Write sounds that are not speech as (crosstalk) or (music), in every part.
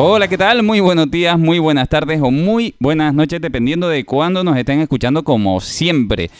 Hola, ¿qué tal? Muy buenos días, muy buenas tardes o muy buenas noches, dependiendo de cuándo nos estén escuchando, como siempre.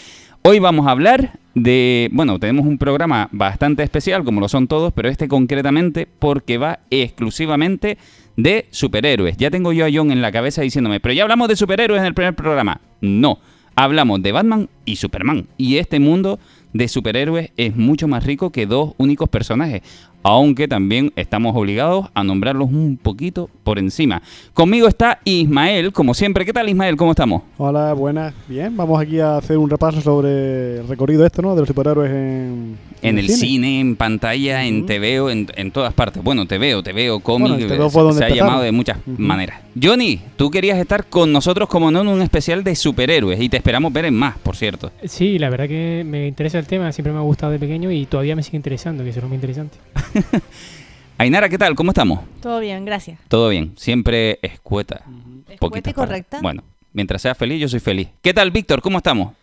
Hoy vamos a hablar de, bueno, tenemos un programa bastante especial, como lo son todos, pero este concretamente porque va exclusivamente de superhéroes. Ya tengo yo a John en la cabeza diciéndome, pero ya hablamos de superhéroes en el primer programa. No, hablamos de Batman y Superman. Y este mundo de superhéroes es mucho más rico que dos únicos personajes aunque también estamos obligados a nombrarlos un poquito por encima. Conmigo está Ismael, como siempre. ¿Qué tal Ismael? ¿Cómo estamos? Hola, buenas. Bien, vamos aquí a hacer un repaso sobre el recorrido esto, ¿no? De los superhéroes en... En, el cine? en pantalla, en TVO, en, en, todas partes. Bueno, TVO, TVO, cómic, se, ha llamado de muchas maneras. Johnny, tú querías estar con nosotros como no en un especial de superhéroes y te esperamos ver en más, por cierto. Sí, la verdad que me interesa el tema, siempre me ha gustado de pequeño y todavía me sigue interesando, que es lo muy interesante. (laughs) (laughs) Ainara, ¿qué tal? ¿Cómo estamos? Todo bien, gracias. Todo bien, siempre escueta. Escueta y correcta. Bueno, mientras sea feliz, yo soy feliz. ¿Qué tal, Víctor? ¿Cómo estamos?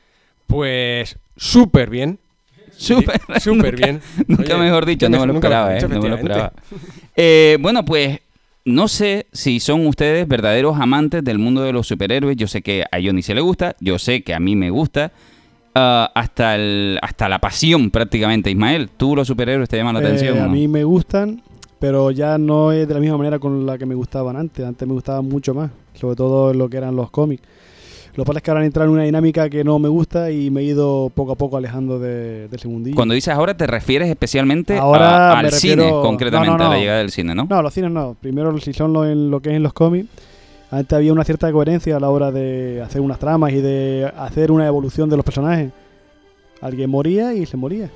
Pues súper bien. Súper (laughs) super bien. (laughs) Nunca mejor dicho, no me lo esperaba, ¿eh? No me lo esperaba. Eh, bueno, pues no sé si son ustedes verdaderos amantes del mundo de los superhéroes. Yo sé que a Johnny se le gusta, yo sé que a mí me gusta. Ah, hasta, el, hasta la pasión prácticamente. Ismael, ¿tú los superhéroes te llaman la atención? Eh, a mí me gustan, pero ya no es de la misma manera con la que me gustaban antes. Antes me gustaban mucho más, sobre todo lo que eran los cómics. Lo que pasa es que ahora han entrado en una dinámica que no me gusta y me he ido poco a poco alejando de, del segundillo. Cuando dices ahora, te refieres especialmente al cine, concretamente, a la llegada del cine, ¿no? No, los cines no. Primero, si son lo, en lo que es en los cómics, antes había una cierta coherencia a la hora de hacer unas tramas y de hacer una evolución de los personajes. Alguien moría y se moría.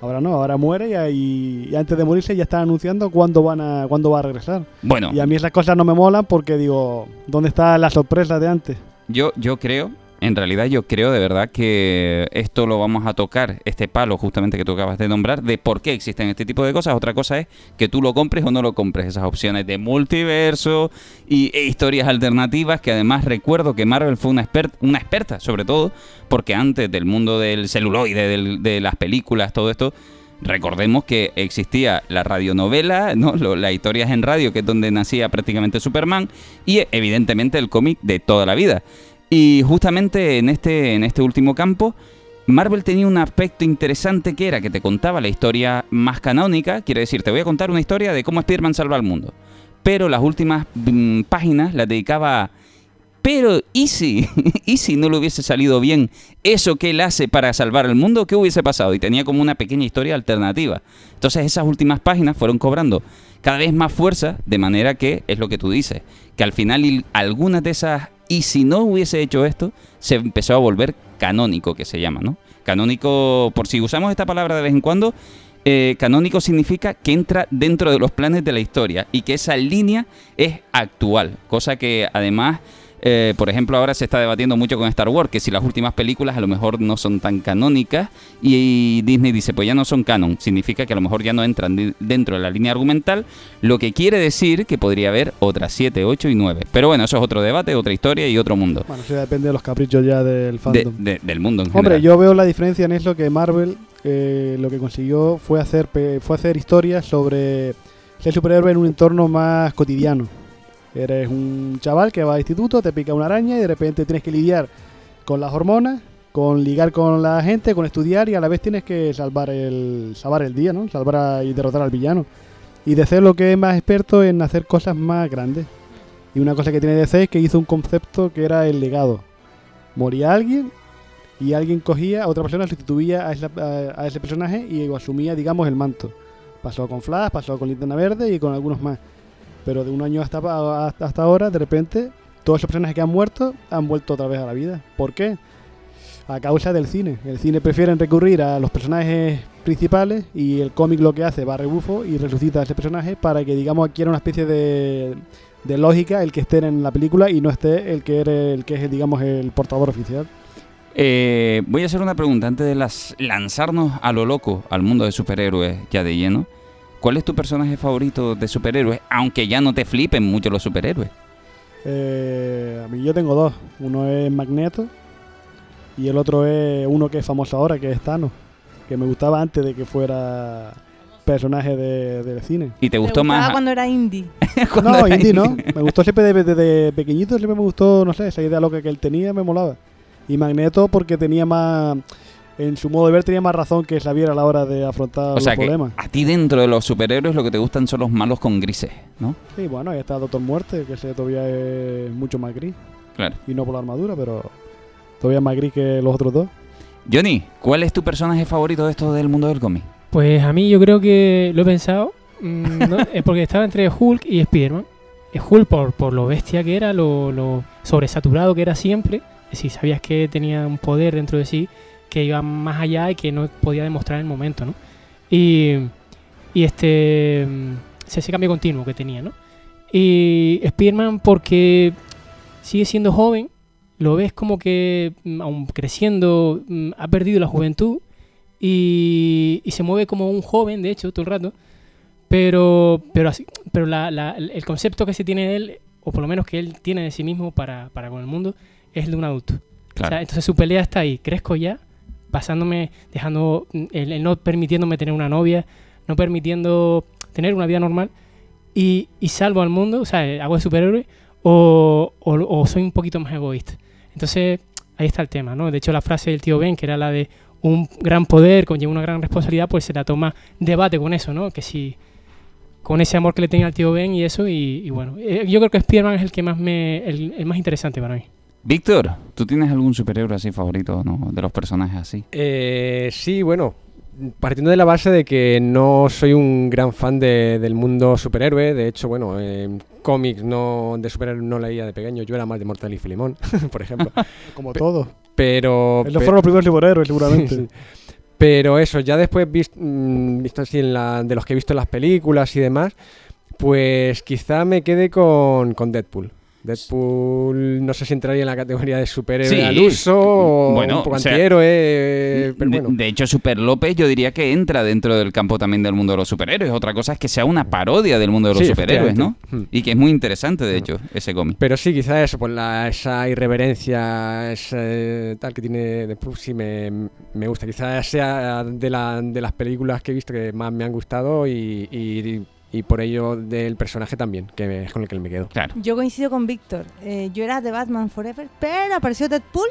Ahora no, ahora muere y, antes de morirse ya están anunciando cuándo van a cuándo va a regresar. Bueno. Y a mí esas cosas no me molan porque digo, ¿dónde está la sorpresa de antes? Yo, yo creo en realidad yo creo de verdad que esto lo vamos a tocar, este palo justamente que tú acabas de nombrar, de por qué existen este tipo de cosas. Otra cosa es que tú lo compres o no lo compres, esas opciones de multiverso y, e historias alternativas, que además recuerdo que Marvel fue una, una experta, sobre todo, porque antes del mundo del celuloide, de las películas, todo esto, recordemos que existía la radionovela, ¿no? las historias en radio, que es donde nacía prácticamente Superman, y evidentemente el cómic de toda la vida. Y justamente en este, en este último campo, Marvel tenía un aspecto interesante que era que te contaba la historia más canónica, quiere decir, te voy a contar una historia de cómo Spider-Man salva al mundo. Pero las últimas mm, páginas las dedicaba a... Pero, ¿y si? (laughs) ¿Y si no le hubiese salido bien eso que él hace para salvar al mundo? ¿Qué hubiese pasado? Y tenía como una pequeña historia alternativa. Entonces esas últimas páginas fueron cobrando cada vez más fuerza, de manera que, es lo que tú dices, que al final algunas de esas y si no hubiese hecho esto, se empezó a volver canónico, que se llama, ¿no? Canónico, por si usamos esta palabra de vez en cuando, eh, canónico significa que entra dentro de los planes de la historia y que esa línea es actual, cosa que además eh, por ejemplo, ahora se está debatiendo mucho con Star Wars, que si las últimas películas a lo mejor no son tan canónicas y, Disney dice, pues ya no son canon, significa que a lo mejor ya no entran dentro de la línea argumental, lo que quiere decir que podría haber otras 7, 8 y 9. Pero bueno, eso es otro debate, otra historia y otro mundo. Bueno, eso depende de los caprichos ya del fandom. del mundo en Hombre, yo veo la diferencia en eso que Marvel eh, lo que consiguió fue hacer, fue hacer historias sobre ser superhéroe en un entorno más cotidiano Eres un chaval que va al instituto, te pica una araña y de repente tienes que lidiar con las hormonas, con ligar con la gente, con estudiar y a la vez tienes que salvar el, salvar el día, ¿no? Salvar y derrotar al villano. Y DC lo que es más experto en hacer cosas más grandes. Y una cosa que tiene DC es que hizo un concepto que era el legado. Moría alguien y alguien cogía, a otra persona sustituía a, a ese personaje y asumía, digamos, el manto. Pasó con Flash, pasó con Linterna Verde y con algunos más. Pero de un año hasta, hasta ahora, de repente, todos esos personajes que han muerto han vuelto otra vez a la vida. ¿Por qué? A causa del cine. El cine prefiere recurrir a los personajes principales y el cómic lo que hace va a rebufo y resucita a ese personaje para que, digamos, adquiera una especie de, de lógica el que esté en la película y no esté el que, el que es, digamos, el portador oficial. Eh, voy a hacer una pregunta antes de las, lanzarnos a lo loco al mundo de superhéroes ya de lleno. ¿Cuál es tu personaje favorito de superhéroes? Aunque ya no te flipen mucho los superhéroes. Eh, a mí yo tengo dos. Uno es Magneto y el otro es uno que es famoso ahora, que es Thanos. Que me gustaba antes de que fuera personaje de, del cine. ¿Y te gustó más? cuando era indie. (laughs) no, indie no. Me gustó siempre desde, pequeñito, siempre me gustó, no sé, esa idea loca que él tenía me molaba. Y Magneto porque tenía más en su modo de ver tenía más razón que Xavier a la hora de afrontar o sea los problemas. A ti dentro de los superhéroes lo que te gustan son los malos con grises, ¿no? Sí, bueno, ahí está Doctor Muerte, que ese todavía es mucho más gris. Claro. Y no por la armadura, pero todavía más gris que los otros dos. Johnny, ¿cuál es tu personaje favorito de esto del mundo del cómic? Pues a mí yo creo que lo he pensado, mm, (laughs) es porque estaba entre Hulk y Spider-Man. Hulk por, por lo bestia que era, lo, lo sobresaturado que era siempre. Es decir, sabías que tenía un poder dentro de sí que iba más allá y que no podía demostrar en el momento, ¿no? Y, y este ese cambio continuo que tenía, ¿no? Y Spearman porque sigue siendo joven, lo ves como que mm, aún creciendo mm, ha perdido la juventud y, y, se mueve como un joven, de hecho, todo el rato, pero pero así, pero la, la, el concepto que se tiene de él, o por lo menos que él tiene de sí mismo para, para con el mundo, es el de un adulto. entonces su pelea está ahí, crezco ya, pasándome, dejando, el, no permitiéndome tener una novia, no permitiendo tener una vida normal y, y salvo al mundo, o sea, hago de superhéroe o, o, soy un poquito más egoísta. Entonces, ahí está el tema, ¿no? De hecho, la frase del tío Ben, que era la de un gran poder conlleva una gran responsabilidad, pues se la toma debate con eso, ¿no? Que si con ese amor que le tenía al tío Ben y eso, y, bueno, eh, yo creo que Spider-Man es el que más me, el más interesante para mí. Víctor, ¿tú tienes algún superhéroe así favorito ¿no? de los personajes así? Eh, sí, bueno, partiendo de la base de que no soy un gran fan del mundo superhéroe, de hecho, bueno, cómics no, de superhéroes no leía de pequeño, yo era más de Mortal y Filemón, (laughs) por ejemplo. (laughs) Como todo. Pero... Esos fueron los primeros superhéroes, seguramente. (laughs) Pero eso, ya después mm, visto, así en la, de los que he visto en las películas y demás, pues quizá me quede con, con Deadpool. Deadpool no sé si entraría en la categoría de superhéroe al uso o bueno, un poco antihéroe. de, hecho, Super López yo diría que entra dentro del campo también del mundo de los superhéroes. Otra cosa es que sea una parodia del mundo de los superhéroes, ¿no? Hmm. Y que es muy interesante, de hecho, ese cómic. Pero sí, quizás eso, por la, esa irreverencia tal que tiene Deadpool, sí me, gusta. Quizás sea de, la, de las películas que he visto que más me han gustado y y por ello del personaje también, que es con el que me quedo. Claro. Yo coincido con Víctor. Eh, yo era de Batman Forever, pero apareció Deadpool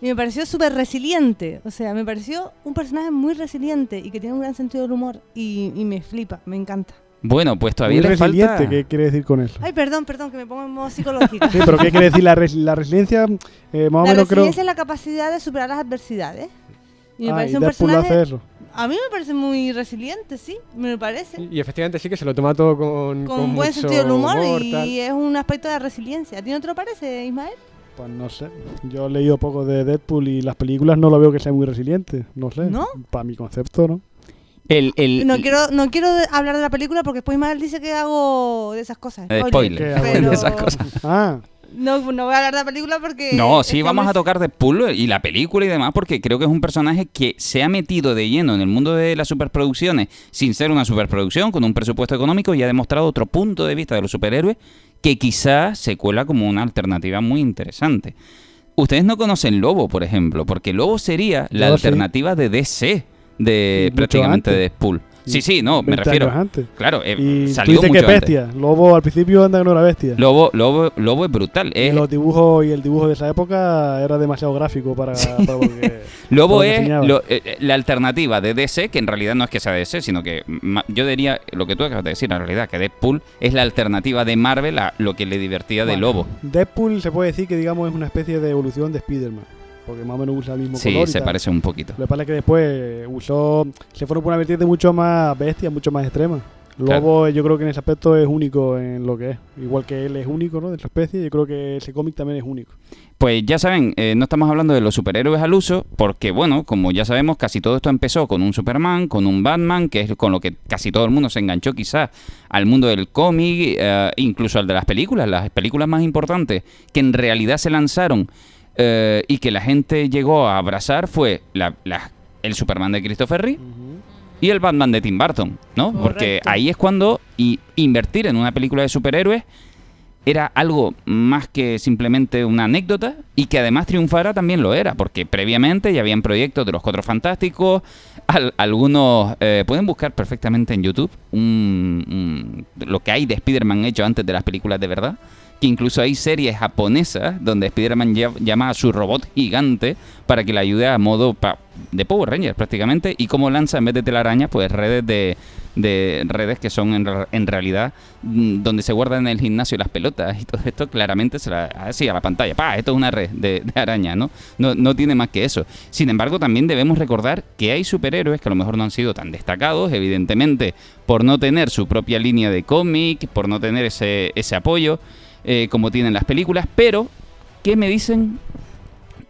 y me pareció súper resiliente. O sea, me pareció un personaje muy resiliente y que tiene un gran sentido del humor y, me flipa, me encanta. Bueno, pues todavía muy le resiliente, ¿qué quiere decir con eso? Ay, perdón, perdón, que me pongo en modo psicológico. sí, pero ¿qué quiere decir la, resiliencia? Eh, más la resiliencia es la capacidad de superar las adversidades. Y me ah, parece un personaje... Hace eso. A mí me parece muy resiliente, sí, me parece. Y, efectivamente sí que se lo toma todo con, con, con buen sentido del humor, y es un aspecto de resiliencia. ¿A ti no te lo parece, Ismael? Pues no sé. Yo he leído poco de Deadpool y las películas no lo veo que sea muy resiliente. No sé. ¿No? Para mi concepto, ¿no? El, el, no, quiero, no quiero hablar de la película porque después Ismael dice que hago de esas cosas. De spoiler. (laughs) (laughs) De esas cosas. Ah. No, no voy a hablar de la película porque... No, sí vamos a tocar Deadpool y la película y demás porque creo que es un personaje que se ha metido de lleno en el mundo de las superproducciones sin ser una superproducción, con un presupuesto económico y ha demostrado otro punto de vista de los superhéroes que quizás se cuela como una alternativa muy interesante. Ustedes no conocen Lobo, por ejemplo, porque Lobo sería la alternativa de DC, de prácticamente de Deadpool. Sí, sí, no, me refiero. Claro, eh, y salió mucho que bestia. Lobo al principio anda no era bestia. Lobo, Lobo, Lobo es brutal. Y los dibujos y el dibujo de esa época era demasiado gráfico para, (laughs) Lobo es eh, eh, la alternativa de DC, que en realidad no es que sea DC, sino que yo diría lo que tú acabas de decir, en realidad, que Deadpool es la alternativa de Marvel a lo que le divertía de Lobo. Deadpool se puede decir que digamos es una especie de evolución de Spider-Man porque más o menos usa el mismo sí, color. Sí, se parece un poquito. Lo que pasa es que después usó, se fueron por una vertiente mucho más bestia, mucho más extrema. Lobo yo creo que en ese aspecto es único en lo que es. Igual que él es único ¿no? de su especie, yo creo que ese cómic también es único. Pues ya saben, eh, no estamos hablando de los superhéroes al uso, porque bueno, como ya sabemos, casi todo esto empezó con un Superman, con un Batman, que es con lo que casi todo el mundo se enganchó quizás al mundo del cómic, eh, incluso al de las películas, las películas más importantes que en realidad se lanzaron eh, y que la gente llegó a abrazar fue el Superman de Christopher Reeve y el Batman de Tim Burton, ¿no? Porque ahí es cuando y invertir en una película de superhéroes era algo más que simplemente una anécdota y que además triunfara también lo era, porque previamente ya habían proyectos de los Cuatro Fantásticos, al- algunos eh, pueden buscar perfectamente en YouTube un- un- lo que hay de Spider-Man hecho antes de las películas de verdad, que incluso hay series japonesas donde Spider-Man lla- llama a su robot gigante para que le ayude a modo de Power Rangers prácticamente. Y como lanza en vez de telarañas pues redes de, de redes que son en realidad mm, donde se guardan en el gimnasio las pelotas y todo esto claramente se la así a la pantalla. Pa esto es una red de, de araña ¿no? no no tiene más que eso. Sin embargo también debemos recordar que hay superhéroes que a lo mejor no han sido tan destacados evidentemente por no tener su propia línea de cómic por no tener ese ese apoyo eh, como tienen las películas pero ¿qué me dicen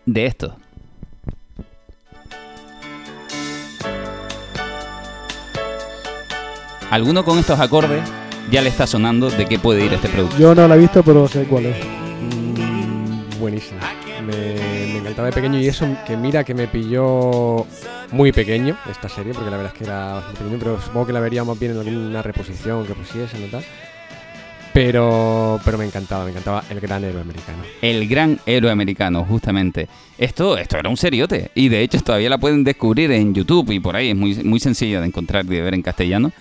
de esto? ¿Alguno con estos acordes ya le está sonando de qué puede ir este producto? Yo no la he visto, pero sé cuál es. Mm, buenísimo. Me, me encantaba de pequeño y eso que mira que me pilló muy pequeño esta serie, porque la verdad es que era bastante pequeño, pero supongo que la veríamos bien en alguna reposición que pusiesen o tal. Pero, pero me encantaba, me encantaba el gran héroe americano. El gran héroe americano, justamente. Esto, esto era un seriote. Y de hecho todavía la pueden descubrir en YouTube y por ahí es muy, muy sencilla de encontrar y de ver en castellano.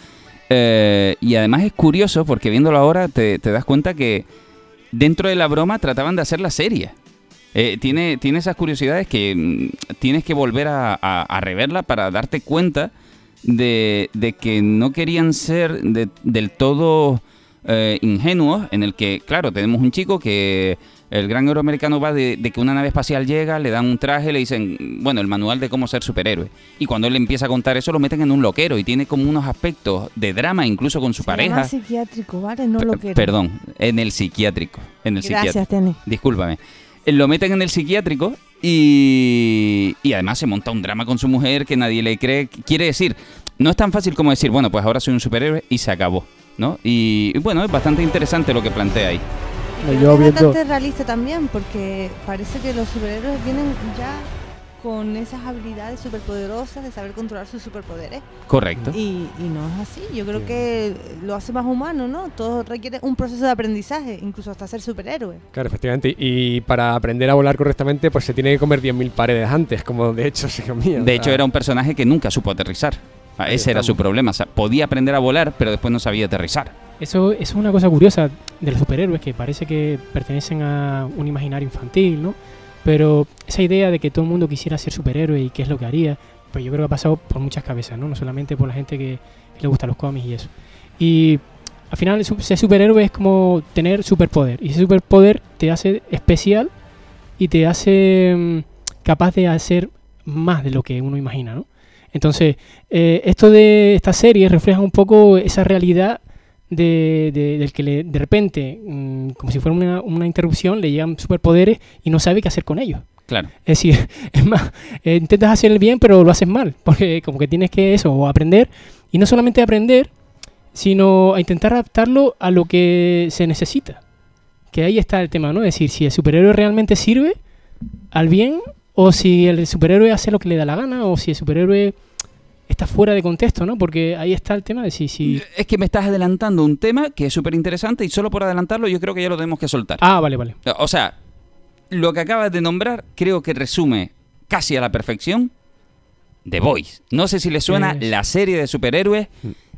Eh, y además es curioso porque viéndolo ahora te, te das cuenta que dentro de la broma trataban de hacer la serie. Eh, tiene, tiene esas curiosidades que mm, tienes que volver a, a- reverla para darte cuenta de, de que no querían ser de- del todo eh, ingenuos, en el que, claro, tenemos un chico que el gran euroamericano va de, de que una nave espacial llega, le dan un traje, le dicen, bueno, el manual de cómo ser superhéroe. Y cuando él empieza a contar eso, lo meten en un loquero y tiene como unos aspectos de drama incluso con su Se llama pareja. psiquiátrico, ¿vale? No lo P- quiero. Perdón, en el psiquiátrico. En el psiquiátrico. Gracias, Tene. Discúlpame. Eh, Lo meten en el psiquiátrico y, y además se monta un drama con su mujer que nadie le cree. Quiere decir, no es tan fácil como decir, bueno, pues ahora soy un superhéroe y se acabó, ¿no? Y, y bueno, es bastante interesante lo que plantea ahí. Es viendo- bastante realista también, porque parece que los superhéroes vienen ya con esas habilidades superpoderosas de saber controlar sus superpoderes. Correcto. Y, y no es así. Yo creo que lo hace más humano, ¿no? Todo requiere un proceso de aprendizaje, incluso hasta ser superhéroe. Claro, efectivamente. Y para aprender a volar correctamente, pues se tiene que comer 10.000 paredes antes, como de hecho se comía. o De hecho, sea, era un personaje que nunca supo aterrizar. Ah, Ahí Ese era su problema. O sea, podía aprender a volar, pero después no sabía aterrizar. Eso, eso es una cosa curiosa de los superhéroes, que parece que pertenecen a un imaginario infantil, ¿no? Pero esa idea de que todo el mundo quisiera ser superhéroe y qué es lo que haría, pues yo creo que ha pasado por muchas cabezas, ¿no? No solamente por la gente que, que le gusta los cómics y eso. Y al final ser superhéroe es como tener superpoder. Y ese superpoder te hace especial y te hace mm, capaz de hacer más de lo que uno imagina, ¿no? Entonces, eh, esto de esta serie refleja un poco esa realidad de, de- del que le- de repente, mm, como si fuera una, una interrupción, le llegan superpoderes y no sabe qué hacer con ellos. Claro. Es decir, (laughs) es más, eh, intentas hacer el bien, pero lo haces mal, (laughs) porque como que tienes que eso, o aprender, y no solamente aprender, sino a intentar adaptarlo a lo que se necesita. Que ahí está el tema, ¿no? Es decir, si el superhéroe realmente sirve al bien, o si el superhéroe hace lo que le da la gana, o si el superhéroe está fuera de contexto, ¿no? Porque ahí está el tema de si... si... Es que me estás adelantando un tema que es súper interesante y solo por adelantarlo yo creo que ya lo tenemos que soltar. Ah, vale, vale. O sea, lo que acabas de nombrar creo que resume casi a la perfección The Boys. No sé si le suena Es- la serie de superhéroes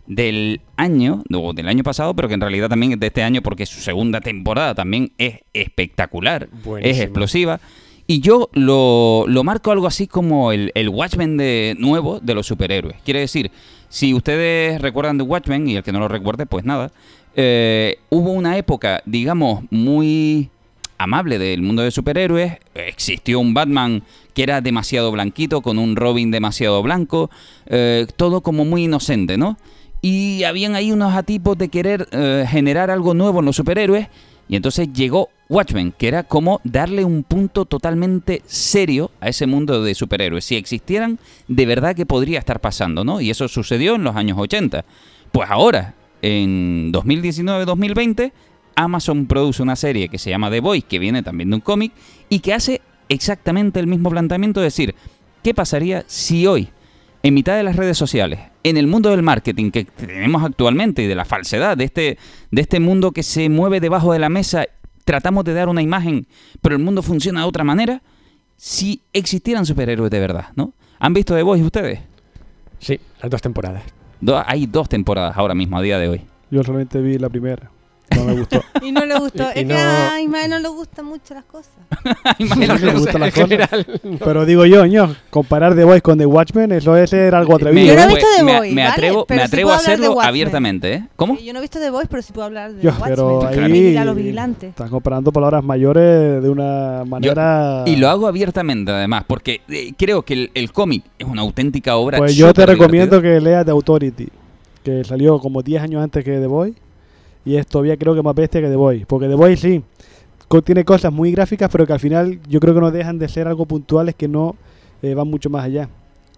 del año, o del año pasado, pero que en realidad también es de este año porque su segunda temporada también es espectacular, es explosiva. Y yo lo, lo marco algo así como el, el Watchmen de nuevo de los superhéroes. Quiere decir, si ustedes recuerdan de Watchmen, y el que no lo recuerde, pues nada, eh, hubo una época, digamos, muy amable del mundo de superhéroes. Existió un Batman que era demasiado blanquito, con un Robin demasiado blanco, eh, todo como muy inocente, ¿no? Y habían ahí unos atipos de querer eh, generar algo nuevo en los superhéroes. Y entonces llegó Watchmen, que era como darle un punto totalmente serio a ese mundo de superhéroes. Si existieran, de verdad que podría estar pasando, ¿no? Y eso sucedió en los años 80. Pues ahora, en 2019-2020, Amazon produce una serie que se llama The Boys, que viene también de un cómic, y que hace exactamente el mismo planteamiento, es decir, ¿qué pasaría si hoy en mitad de las redes sociales, en el mundo del marketing que tenemos actualmente y de la falsedad, de este, de este mundo que se mueve debajo de la mesa, tratamos de dar una imagen, pero el mundo funciona de otra manera, si existieran superhéroes de verdad, ¿no? ¿Han visto The Voice ustedes? Sí, las dos temporadas. Do- hay dos temporadas ahora mismo, a día de hoy. Yo solamente vi la primera. No me gustó. (laughs) Y no le gustó. Y- y es no- que a Ismael no le gustan mucho las cosas. (laughs) No las en cosas. general, (laughs) Pero digo yo, ño, comparar The Voice con The Watchmen, eso es ser algo atrevido. Yo no he ¿eh? visto The me, Voice, me ¿vale? atrevo, Pero me sí atrevo puedo a hablar de hacerlo Watchmen. abiertamente, ¿eh? ¿Cómo? Yo no he visto The Voice, pero sí puedo hablar de Yo, Watchmen. pero Mira los vigilantes. están comparando palabras mayores de una manera... Y lo hago abiertamente, además, porque eh, creo que el, el cómic es una auténtica obra. Pues yo te súper recomiendo que leas The Authority, que salió como 10 años antes que The Boy y es todavía creo que más bestia que The Boy, porque The Boy sí tiene cosas muy gráficas, pero que al final yo creo que no dejan de ser algo puntuales que no eh, van mucho más allá.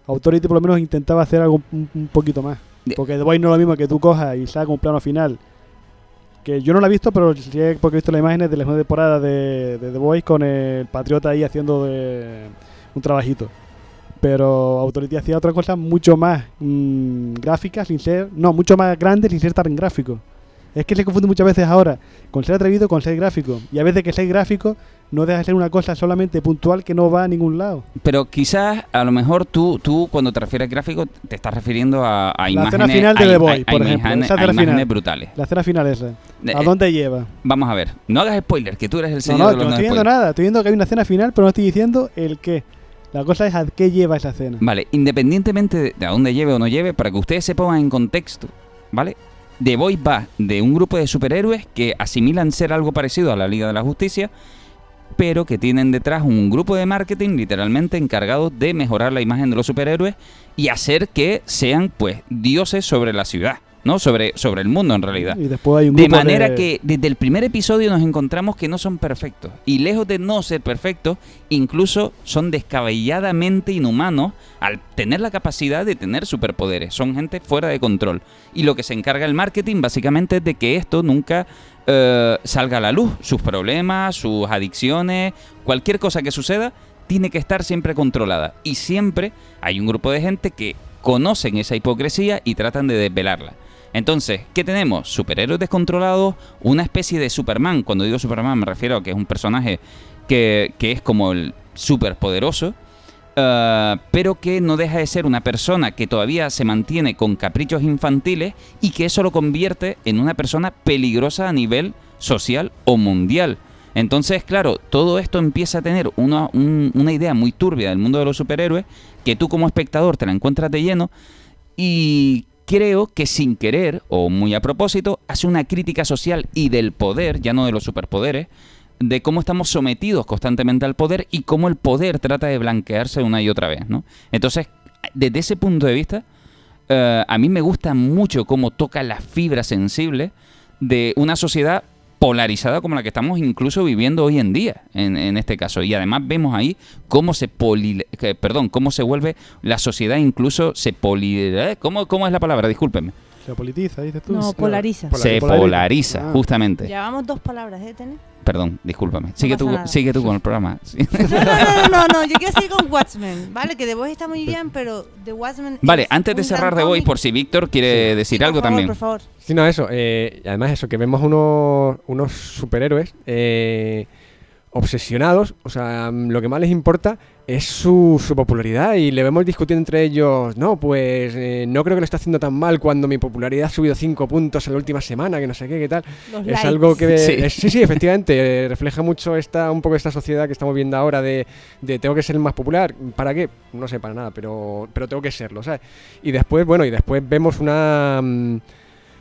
Authority por lo menos intentaba hacer algo un, un poquito más, porque The Boy no es lo mismo que tú cojas y salga un plano final. Que yo no la he visto, pero sí porque he visto las imágenes de la segunda temporada de, de The Boy con el Patriota ahí haciendo de un trabajito. Pero Authority hacía otra cosa mucho más mm, gráfica sin ser. No, mucho más grande sin ser tan gráfico. Es que se confunde muchas veces ahora con ser atrevido con ser gráfico. Y a veces que ser gráfico no deja de ser una cosa solamente puntual que no va a ningún lado. Pero quizás, a lo mejor tú, tú cuando te refieres gráfico, te estás refiriendo a, a La imágenes. escena final de a- The Boy, a por ejemplo, imágenes- esa imágenes final. brutales. La escena final esa. Eh, ¿A dónde lleva? Vamos a ver, no hagas spoiler, que tú eres el No, señor no, de yo los no no estoy viendo spoilers. nada. Estoy viendo que hay una escena final, pero no estoy diciendo el qué. La cosa es a qué lleva esa escena. Vale, independientemente de, de a dónde lleve o no lleve, para que ustedes se pongan en contexto, ¿vale? The Voice va de un grupo de superhéroes que asimilan ser algo parecido a la Liga de la Justicia, pero que tienen detrás un grupo de marketing literalmente encargado de mejorar la imagen de los superhéroes y hacer que sean, pues, dioses sobre la ciudad, ¿no? Sobre, sobre el mundo en realidad. Y después hay un De manera que desde el primer episodio nos encontramos que no son perfectos. Y lejos de no ser perfectos, incluso son descabelladamente inhumanos al tener la capacidad de tener superpoderes. Son gente fuera de control. Y lo que se encarga el marketing básicamente es de que esto nunca eh, salga a la luz. Sus problemas, sus adicciones, cualquier cosa que suceda, tiene que estar siempre controlada. Y siempre hay un grupo de gente que conocen esa hipocresía y tratan de desvelarla. Entonces, ¿qué tenemos? Superhéroes descontrolados, una especie de Superman. Cuando digo Superman me refiero a que es un personaje que, es como el superpoderoso, eh, pero que no deja de ser una persona que todavía se mantiene con caprichos infantiles y que eso lo convierte en una persona peligrosa a nivel social o mundial. Entonces, claro, todo esto empieza a tener una, un- una idea muy turbia del mundo de los superhéroes que tú como espectador te la encuentras de lleno y creo que sin querer o muy a propósito hace una crítica social y del poder, ya no de los superpoderes, de cómo estamos sometidos constantemente al poder y cómo el poder trata de blanquearse una y otra vez, ¿no? Entonces, desde ese punto de vista, eh, a mí me gusta mucho cómo toca la fibra sensible de una sociedad polarizada como la que estamos incluso viviendo hoy en día, en, en este caso. Y además vemos ahí cómo se poli, que- perdón, cómo se vuelve la sociedad incluso se poli, ¿eh? ¿cómo, ¿Cómo es la palabra? Discúlpenme. Se politiza, dices tú. No, polariza. Polar- se polariza. polariza, Ah. justamente. Llevamos dos palabras, ¿eh, Tene? Perdón, discúlpame. Sigue tú, nada. sigue tú con el programa. (laughs) Sí. No, no, no, no, no, yo quiero seguir con Watchmen, ¿vale? Que The Voice está muy bien, pero The Watchmen. Vale, es antes de cerrar de hoy, cómic. por si Víctor quiere decir Sí, algo favor, también. Por favor. Sí, no, eso. eh, y además eso, que vemos unos, unos superhéroes eh, obsesionados. O sea, mm, lo que más les importa es su, su popularidad y le vemos discutiendo entre ellos, no, pues eh, no creo que lo esté haciendo tan mal cuando mi popularidad ha subido 5 puntos en la última semana, que no sé qué, qué tal. Los Es likes. algo que... Sí. es- sí, sí, efectivamente, eh, (laughs) refleja mucho esta, un poco esta sociedad que estamos viendo ahora de, de tengo que ser el más popular. ¿Para qué? No sé, para nada, pero, pero tengo que serlo, ¿sabes? Y después, bueno, y después vemos una... mm,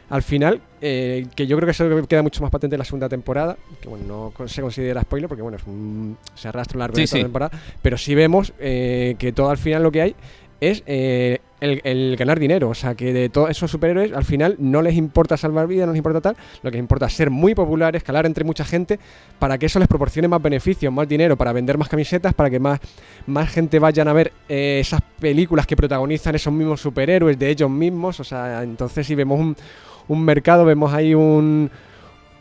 al final, eh, que yo creo que eso queda mucho más patente en la segunda temporada, que bueno, no se considera spoiler porque bueno, es un, se arrastra un largo Sí, de toda sí. la temporada, pero sí vemos eh, que todo al final lo que hay es eh, el, el ganar dinero, o sea que de todos esos superhéroes al final no les importa salvar vidas, no les importa tal, lo que les importa es ser muy populares, escalar entre mucha gente para que eso les proporcione más beneficios, más dinero, para vender más camisetas, para que más, más gente vayan a ver eh, esas películas que protagonizan esos mismos superhéroes de ellos mismos, o sea, entonces si vemos un, un mercado, vemos ahí un,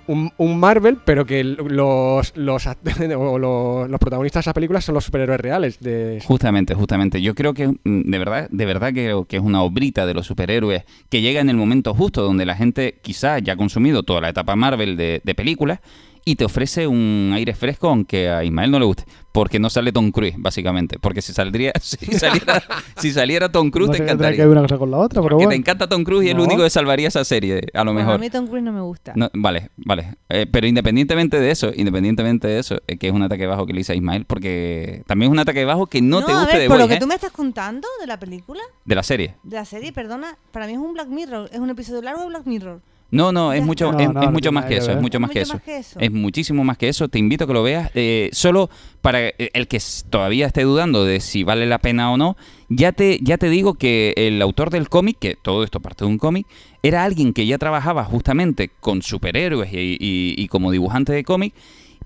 un, Marvel, pero que los, los, (laughs) los, los protagonistas de esas películas son los superhéroes reales. De, Justamente, justamente. Yo creo que mm, de verdad, de verdad creo que es una obrita de los superhéroes que llega en el momento justo donde la gente quizá ya ha consumido toda la etapa Marvel de, de películas y te ofrece un aire fresco aunque a Ismael no le guste. Porque no sale Tom Cruise, básicamente. Porque si saldría, (laughs) si saliera, si saliera Tom Cruise no te que encantaría. ver una cosa con la otra, pero Porque te encanta Tom Cruise y es el único que salvaría esa serie, a lo Bueno, mejor. a mí Tom Cruise no me gusta. No, vale, vale. Eh, pero independientemente de eso, independientemente de eso, eh, que es un ataque bajo que le hice a Ismael, porque también es un ataque bajo que no, te a guste ver, de por lo que ¿eh? tú me estás contando de la película, de la serie. de la serie, perdona, para mí es un Black Mirror, es un episodio largo de Black Mirror. No, no, es mucho, es, No, mucho más que que eso, es mucho más que eso. más que eso. Es muchísimo más que eso. Te invito a que lo veas. eh, solo para eh, el que todavía esté dudando de si vale la pena o no, ya te, ya te digo que el autor del cómic, que todo esto parte de un cómic, era alguien que ya trabajaba justamente con superhéroes y, y- y como dibujante de cómic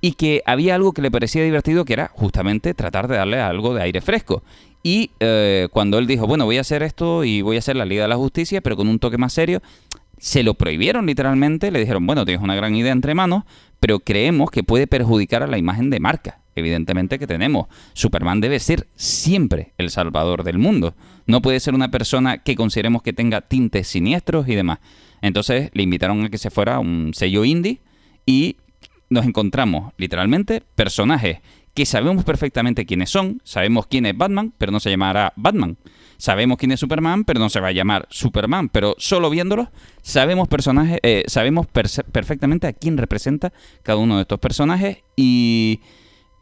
y que había algo que le parecía divertido que era justamente tratar de darle algo de aire fresco. Y eh, cuando él dijo, bueno, voy a hacer esto y voy a hacer la Liga de la Justicia, pero con un toque más serio, se lo prohibieron literalmente, le dijeron, bueno, tienes una gran idea entre manos, pero creemos que puede perjudicar a la imagen de marca, evidentemente que tenemos. Superman debe ser siempre el salvador del mundo. No puede ser una persona que consideremos que tenga tintes siniestros y demás. Entonces le invitaron a que se fuera a un sello indie y nos encontramos literalmente personajes que sabemos perfectamente quiénes son, sabemos quién es Batman, pero no se llamará Batman. Sabemos quién es Superman, pero no se va a llamar Superman. Pero solo viéndolos, sabemos personajes, eh, sabemos perfectamente a quién representa cada uno de estos personajes y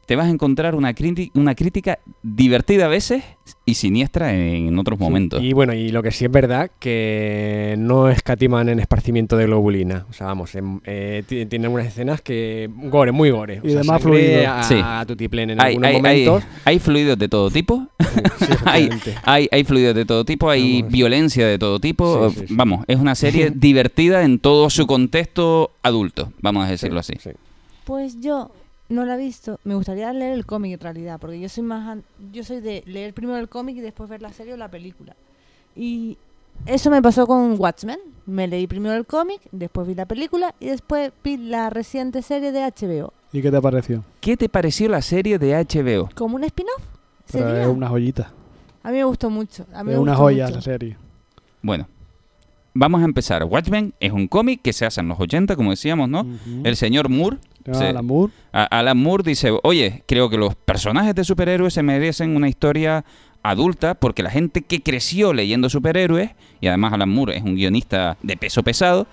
te vas a encontrar una, crítica divertida a veces y siniestra en otros momentos. Y bueno, y lo que sí es verdad que no escatiman en esparcimiento de globulina. O sea, vamos, eh, ti- tienen unas escenas que gore, muy gore. O Y sea, de más sangre fluido. A, Sí. a tutiplén en hay, algunos hay- momentos. hay fluidos de todo tipo. Sí, (laughs) hay, hay, hay fluidos de todo tipo, hay Vamos. violencia de todo tipo. Sí, sí, sí. Vamos, es una serie (laughs) divertida en todo su contexto adulto, vamos a decirlo así. Sí. Pues yo no la he visto. Me gustaría leer el cómic en realidad, porque yo soy más an- yo soy de leer primero el cómic y después ver la serie o la película. Y eso me pasó con Watchmen. Me leí primero el cómic, después vi la película y después vi la reciente serie de HBO. ¿Y qué te pareció? ¿Qué te pareció la serie de HBO? ¿Como un spin-off? Pero ¿Sería? es una joyita. A mí me gustó mucho. A mí Es me una gustó joya mucho. esa serie. Bueno, vamos a empezar. Watchmen es un cómic que se hace en los 80, como decíamos, ¿no? El señor Moore, Ah, se- Alan Moore. a- Alan Moore dice, oye, creo que los personajes de superhéroes se merecen una historia adulta porque la gente que creció leyendo superhéroes, y además Alan Moore es un guionista de peso pesado,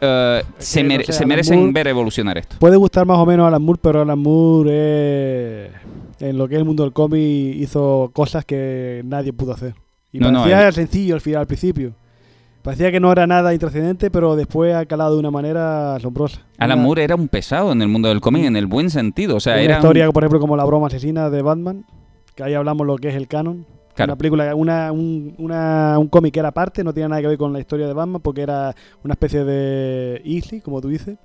eh, se, no sé, merecen Moore- ver evolucionar esto. Puede gustar más o menos Alan Moore, pero Alan Moore es- en lo que es el mundo del cómic hizo cosas que nadie pudo hacer. Y No, no, él- sencillo al final, al principio. Parecía que no era nada intrascendente, pero después ha calado de una manera asombrosa. Alan Moore era un pesado en el mundo del cómic en el buen sentido, o sea, una era un- historia, por ejemplo, como la broma asesina de Batman, que ahí hablamos lo que es el canon. Claro. Una película, una, un, una- un cómic que era aparte, no tenía nada que ver con la historia de Batman, porque era una especie de Easy, como tú dices.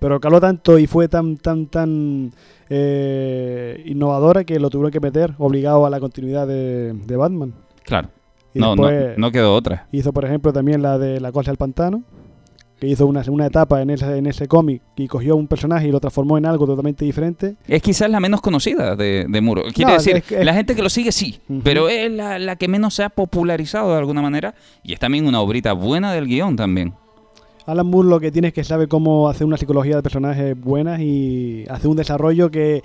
Pero caló tanto y fue tan, tan, tan eh, innovadora que lo tuvieron que meter obligado a la continuidad de, de Batman. Claro, Y no, no, no quedó otra. hizo, por ejemplo, también la de La Cosa del Pantano, que hizo una, una etapa en ese, en ese cómic y cogió un personaje y lo transformó en algo totalmente diferente. Es quizás la menos conocida de, de Muro. Quiere No, decir, es que- la gente que lo sigue sí, pero es la, la que menos se ha popularizado de alguna manera y es también una obrita buena del guion también. Alan Moore lo que tiene es que sabe cómo hacer una psicología de personajes buenas y hace un desarrollo que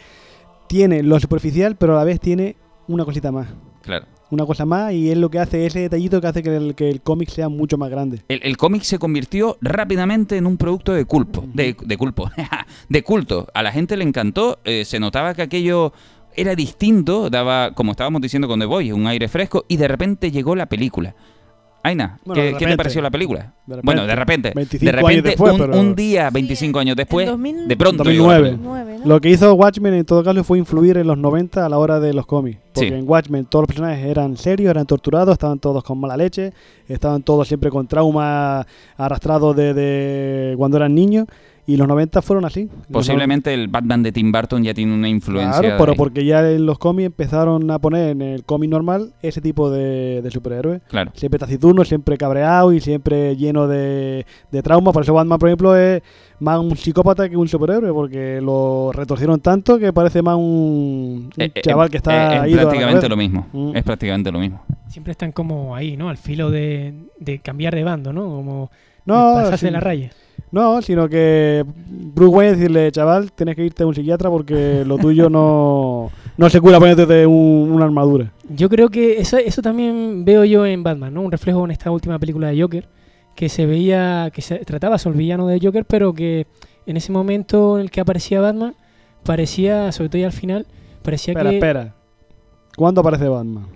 tiene lo superficial, pero a la vez tiene una cosita más. Claro. Una cosa más y es lo que hace ese detallito que hace que el, que el cómic sea mucho más grande. El, el cómic se convirtió rápidamente en un producto de culpo, de, de culpo, (laughs) de culto. A la gente le encantó, eh, se notaba que aquello era distinto, daba, como estábamos diciendo con The Boy, un aire fresco y de repente llegó la película. Aina, Bueno, ¿qué, te pareció la película? De repente. bueno, de repente, 25 de años repente después, un, pero- un día, 25 años después, en 2000 de pronto llegó la 2009. película. Nueve, ¿no? Lo que hizo Watchmen en todo caso fue influir en los 90 a la hora de los cómics. Porque Sí. en Watchmen todos los personajes eran serios, eran torturados, estaban todos con mala leche, estaban todos siempre con trauma arrastrados desde cuando eran niños. Y los 90 fueron así. Posiblemente el Batman de Tim Burton ya tiene una influencia. Claro, pero ahí. porque ya en los cómics empezaron a poner en el cómic normal ese tipo de, de superhéroe. Claro. Siempre taciturno, siempre cabreado y siempre lleno de, de traumas. Por eso Batman, por ejemplo, es más un psicópata que un superhéroe, porque lo retorcieron tanto que parece más un, un Eh, eh, chaval que está eh, es prácticamente lo mismo. Mm. Es prácticamente lo mismo. Siempre están como ahí, ¿no? Al filo de, de cambiar de bando, ¿no? Como No, de pasarse sí. la raya. No, sino que Bruce Wayne decirle, chaval, tienes que irte a un psiquiatra porque (laughs) lo tuyo no, no se cura poniéndote un- una armadura. Yo creo que eso, eso también veo yo en Batman, ¿no? Un reflejo en esta última película de Joker, que se veía, que se trataba sobre el villano de Joker, pero que en ese momento en el que aparecía Batman, parecía, sobre todo ya al final, parecía Espera, que... espera. ¿Cuándo aparece Batman?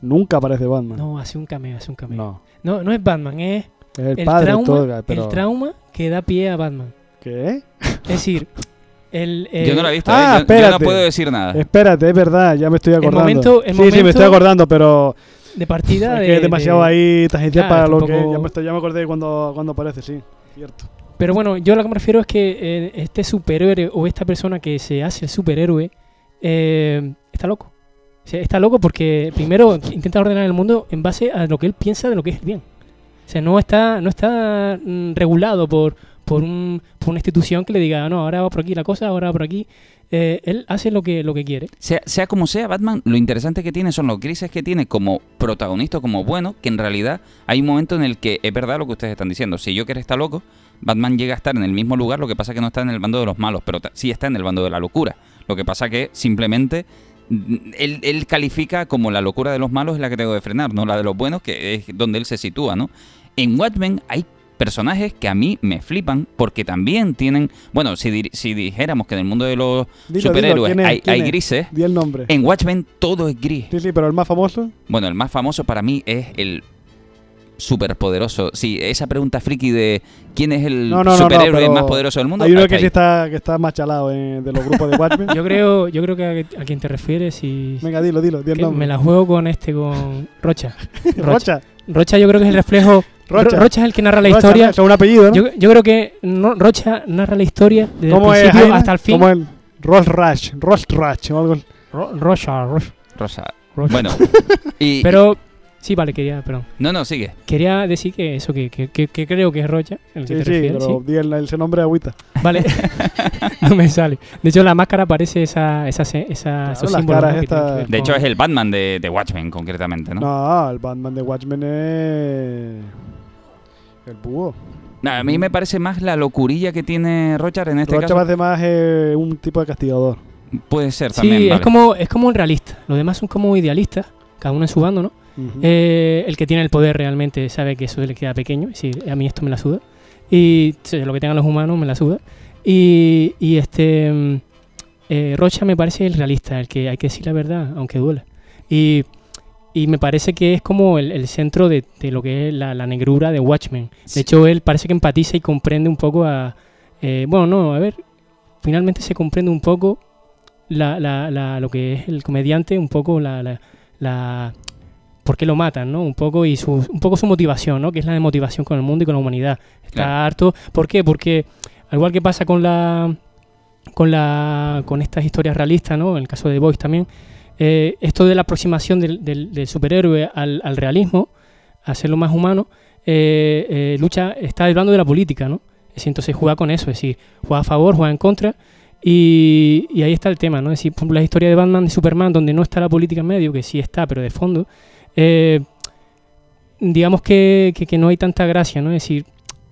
Nunca aparece Batman. No, hace un cameo, hace un cameo. No. No, no es Batman, es Es el, el, padre trauma, de todo, pero... el trauma que da pie a Batman. ¿Qué? Es decir, el... yo no la he visto, ah, ¿eh? Yo- yo, no puedo decir nada. Espérate, es verdad, ya me estoy acordando. momento- el sí, sí, me momento- estoy acordando, pero de partida es de... que es demasiado de- ahí tangencial Claro, para lo tampoco- que... Ya me, estoy, ya me acordé cuando, cuando aparece, sí. Cierto. Pero bueno, yo lo que me refiero es que eh, este superhéroe o esta persona que se hace el superhéroe eh, está loco. O sea, está loco porque primero intenta ordenar el mundo en base a lo que él piensa de lo que es el bien. O sea, no está, no está mm, regulado por, por, un- por una institución que le diga, "Ah, no, ahora va por aquí la cosa, ahora va por aquí. Eh, él hace lo que, lo que quiere. Sea, sea como sea, Batman, lo interesante que tiene son los grises que tiene como protagonista, como bueno, que en realidad hay un momento en el que es verdad lo que ustedes están diciendo. Si Joker está loco, Batman llega a estar en el mismo lugar, lo que pasa que no está en el bando de los malos, pero sí está en el bando de la locura. Lo que pasa que simplemente él, él califica como la locura de los malos es la que tengo que frenar, no la de los buenos, que es donde él se sitúa, ¿no? En Watchmen hay personajes que a mí me flipan porque también tienen, bueno, si, si dijéramos que en el mundo de los Dilo, superhéroes hay, ¿Quién hay es? grises, Di el nombre. en Watchmen todo es gris. Sí, sí, pero el más famoso... Bueno, el más famoso para mí es el superpoderoso. Sí, esa pregunta friki de quién es el No, no, no, no, superhéroe más poderoso del mundo. Hay uno que sí está, que está más chalado eh, de los grupos de Watchmen. (laughs) Yo creo, yo creo que a, a quien te refieres y Venga, dilo, dilo, di el que nombre. me la juego con este, con Rocha. (laughs) Rocha. Rocha yo creo que es el reflejo... Rocha. Ro- Rocha es el que narra la Rocha, historia. es un apellido, ¿no? Yo, yo creo que no- Rocha narra la historia desde el ¿Cómo es hasta el fin. Como el Ross Rush, Ross Rush o algo. Ro- Rocha, Ro- Rosa. Rocha. Bueno, (laughs) y, Pero sí, vale, quería, perdón. no, no, sigue. Quería decir que eso, que, que, que- que creo que es Rocha, el que Sí, te sí, refieres, pero sí. di el, ese nombre agüita. Vale, (laughs) no me sale. De hecho, la máscara parece esa, esa, esa, Claro, esos caras ¿no? que que De hecho, es el Batman de, de Watchmen, concretamente, ¿no? No, el Batman de Watchmen es. El búho. Nah, a mí me parece más la locurilla que tiene Rochard en este Rocha caso. parece más eh, un tipo de castigador. Puede ser Sí, también. es, vale. como, es como un realista. Los demás son como idealistas, cada uno en su bando, ¿no? Ujú. Eh, el que tiene el poder realmente sabe que eso le queda pequeño. Decir, a mí esto me la suda. Y lo que tengan los humanos me la suda. Y, y este mm, eh, Rocha me parece el realista, el que hay que decir la verdad, aunque duela. Y, y me parece que es como el, el centro de, de lo que es la, la negrura de Watchmen. Sí. De hecho, él parece que empatiza y comprende un poco a... eh, bueno, no, a ver, finalmente se comprende un poco la, la, lo que es el comediante, un poco la- por qué lo matan, ¿no? Un poco y su, un poco su motivación, ¿no? Que es la de motivación con el mundo y con la humanidad. Está Claro. harto. ¿Por qué? Porque al igual que pasa con la con la con estas historias realistas, ¿no? En el caso de The Boys también, eh, esto de la aproximación del, del- del superhéroe al, al realismo, a hacerlo más humano, eh, eh, lucha, está hablando de la política, ¿no? Es decir, entonces juega con eso, es decir, juega a favor, juega en contra, y, y ahí está el tema, ¿no? Es decir, por ejemplo, la historia de Batman, de Superman, donde no está la política en medio, que sí está, pero de fondo, eh, digamos que, que- no hay tanta gracia, ¿no? Es decir,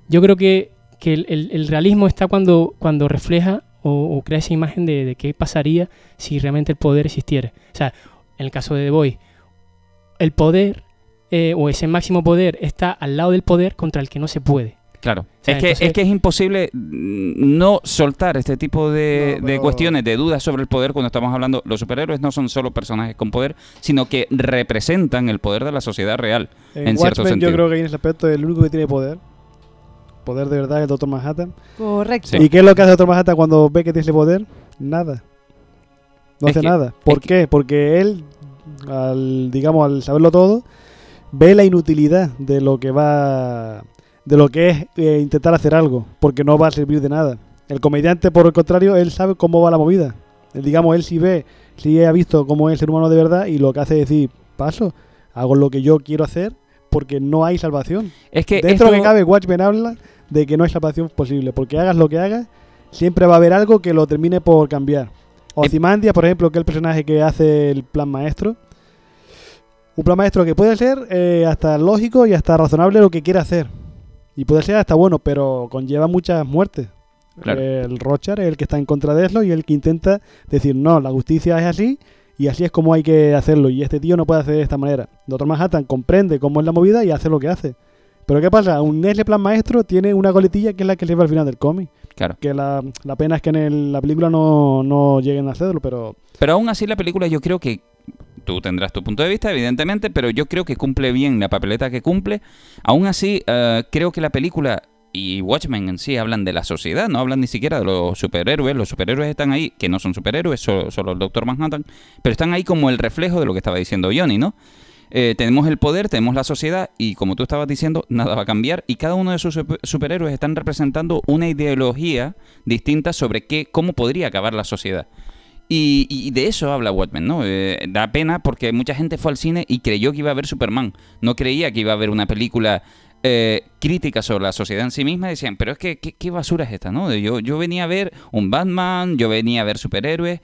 yo creo que, el, realismo está cuando, cuando refleja o, o crea esa imagen de, de qué pasaría si realmente el poder existiera. O sea, en el caso de The Boy, el poder eh, o ese máximo poder está al lado del poder contra el que no se puede. Claro. sea, es, que, entonces- es que es imposible no soltar este tipo de, No, de pero- cuestiones, de dudas sobre el poder cuando estamos hablando. Los superhéroes no son solo personajes con poder, sino que representan el poder de la sociedad real. En, en cierto Watchmen sentido. yo creo que en ese aspecto el único que tiene poder. Poder de verdad es el Doctor Manhattan. Correcto. Sí. ¿Y qué es lo que hace el Doctor Manhattan cuando ve que tiene ese poder? Nada. No Es hace que- nada. ¿Por qué? Porque él, al, digamos, al saberlo todo, ve la inutilidad de lo que va... De lo que es eh, intentar hacer algo. Porque no va a servir de nada. El comediante, por el contrario, él sabe cómo va la movida. Él, digamos, él sí ve, sí ha visto cómo es el ser humano de verdad y lo que hace es decir, paso, hago lo que yo quiero hacer porque no hay salvación. Es que Dentro esto- que cabe, Watchmen habla de que no hay salvación posible, porque hagas lo que hagas, siempre va a haber algo que lo termine por cambiar. Ozymandias, por ejemplo, que es el personaje que hace el plan maestro. Un plan maestro que puede ser eh, hasta lógico y hasta razonable lo que quiere hacer. Y puede ser hasta bueno, pero conlleva muchas muertes. Claro. El Rochar es el que está en contra de eso y el que intenta decir, no, la justicia es así y así es como hay que hacerlo. Y este tío no puede hacer de esta manera. Doctor Manhattan comprende cómo es la movida y hace lo que hace. Pero ¿qué pasa? Un Nestle Plan Maestro tiene una coletilla que es la que se ve al final del cómic. Claro. Que la, la pena es que en el- la película no, no lleguen a hacerlo, pero Pero aún así la película yo creo que tú tendrás tu punto de vista, evidentemente, pero yo creo que cumple bien la papeleta que cumple. Aún así, eh, creo que la película y Watchmen en sí hablan de la sociedad, no hablan ni siquiera de los superhéroes. Los superhéroes están ahí, que no son superhéroes, solo, el Doctor Manhattan, pero están ahí como el reflejo de lo que estaba diciendo Johnny, ¿no? Eh, tenemos el poder, tenemos la sociedad y como tú estabas diciendo, nada va a cambiar y cada uno de super- superhéroes están representando una ideología distinta sobre qué, cómo podría acabar la sociedad. Y, y de eso habla Watchmen, ¿no? Eh, da pena porque mucha gente fue al cine y creyó que iba a ver Superman. No creía que iba a haber una película eh, crítica sobre la sociedad en sí misma. Decían, pero es que, ¿qué, qué basura es esta, no? Yo, yo venía a ver un Batman, yo venía a ver superhéroes.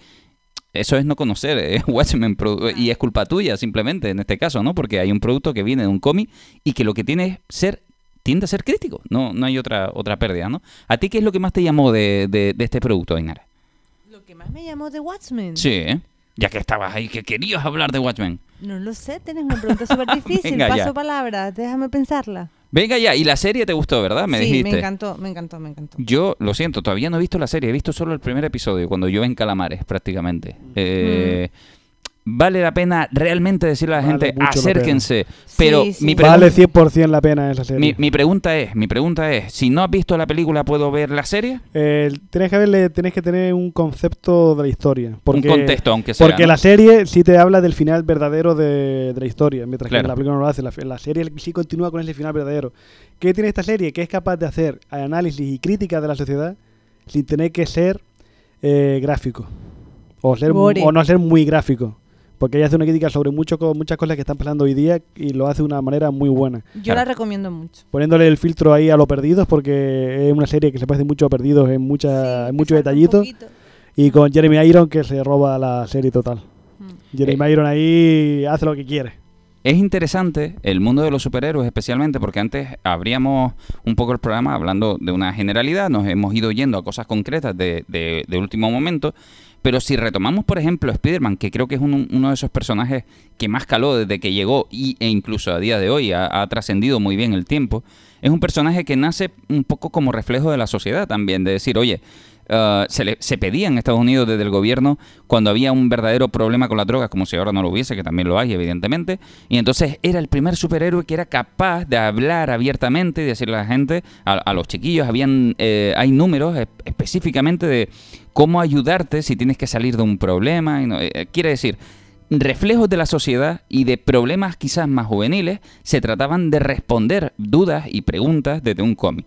Eso es no conocer eh, (laughs) Watchmen y es culpa tuya simplemente en este caso, ¿no? Porque hay un producto que viene de un cómic y que lo que tiene es ser tiende a ser crítico. No, no hay otra otra pérdida, ¿no? ¿A ti qué es lo que más te llamó de, de- de este producto, Ainara? Más me llamó de Watchmen. Sí, ¿eh? Ya que estabas ahí, que querías hablar de Watchmen. No lo sé, tenés una pregunta súper (laughs) difícil. Venga, ya. Paso palabra, déjame pensarla. Venga ya, y la serie te gustó, ¿verdad? Me sí, dijiste. me encantó, me encantó, me encantó. Yo lo siento, todavía no he visto la serie, he visto solo el primer episodio, cuando yo en Calamares, prácticamente. Eh, Vale la pena realmente decirle a la Vale gente, la acérquense. Pero Sí, sí. mi, pregun- vale 100% la pena esa serie. mi, mi pregunta es, mi pregunta es, si no has visto la película, ¿puedo ver la serie? Eh, tenés que verle, tenés que tener un concepto de la historia. Porque, Un contexto, aunque sea. Porque ¿no? la serie sí te habla del final verdadero de, de la historia, mientras Claro. que la película no lo hace. La, la serie sí continúa con ese final verdadero. ¿Qué tiene esta serie? Que es capaz de hacer análisis y crítica de la sociedad sin tener que ser eh, gráfico. O, ser, o no ser muy gráfico. Porque ella hace una crítica sobre mucho, muchas cosas que están pasando hoy día y lo hace de una manera muy buena. Yo Claro. la recomiendo mucho. Poniéndole el filtro ahí a los perdidos, porque es una serie que se parece mucho a perdidos en, mucha, Sí, en muchos detallitos. Y con Jeremy Iron que se roba la serie total. Mm. Jeremy Iron ahí hace lo que quiere. Es interesante el mundo de los superhéroes especialmente porque antes abríamos un poco el programa hablando de una generalidad, nos hemos ido yendo a cosas concretas de, de- de último momento, pero si retomamos por ejemplo Spider-Man, que creo que es un- uno de esos personajes que más caló desde que llegó y, e incluso a día de hoy ha, ha trascendido muy bien el tiempo, es un personaje que nace un poco como reflejo de la sociedad también, de decir, oye, Uh, se, le- se pedía en Estados Unidos desde el gobierno cuando había un verdadero problema con las drogas, como si ahora no lo hubiese, que también lo hay, evidentemente. Y entonces era el primer superhéroe que era capaz de hablar abiertamente y decirle a la gente, a, los chiquillos, habían eh, hay números eh, específicamente de cómo ayudarte si tienes que salir de un problema. y no- eh, quiere decir, reflejos de la sociedad y de problemas quizás más juveniles se trataban de responder dudas y preguntas desde un cómic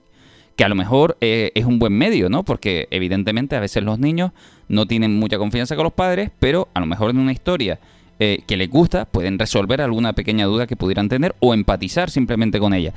que a lo mejor eh, es un buen medio, ¿no? Porque evidentemente a veces los niños no tienen mucha confianza con los padres, pero a lo mejor en una historia eh, que les gusta pueden resolver alguna pequeña duda que pudieran tener o empatizar simplemente con ella.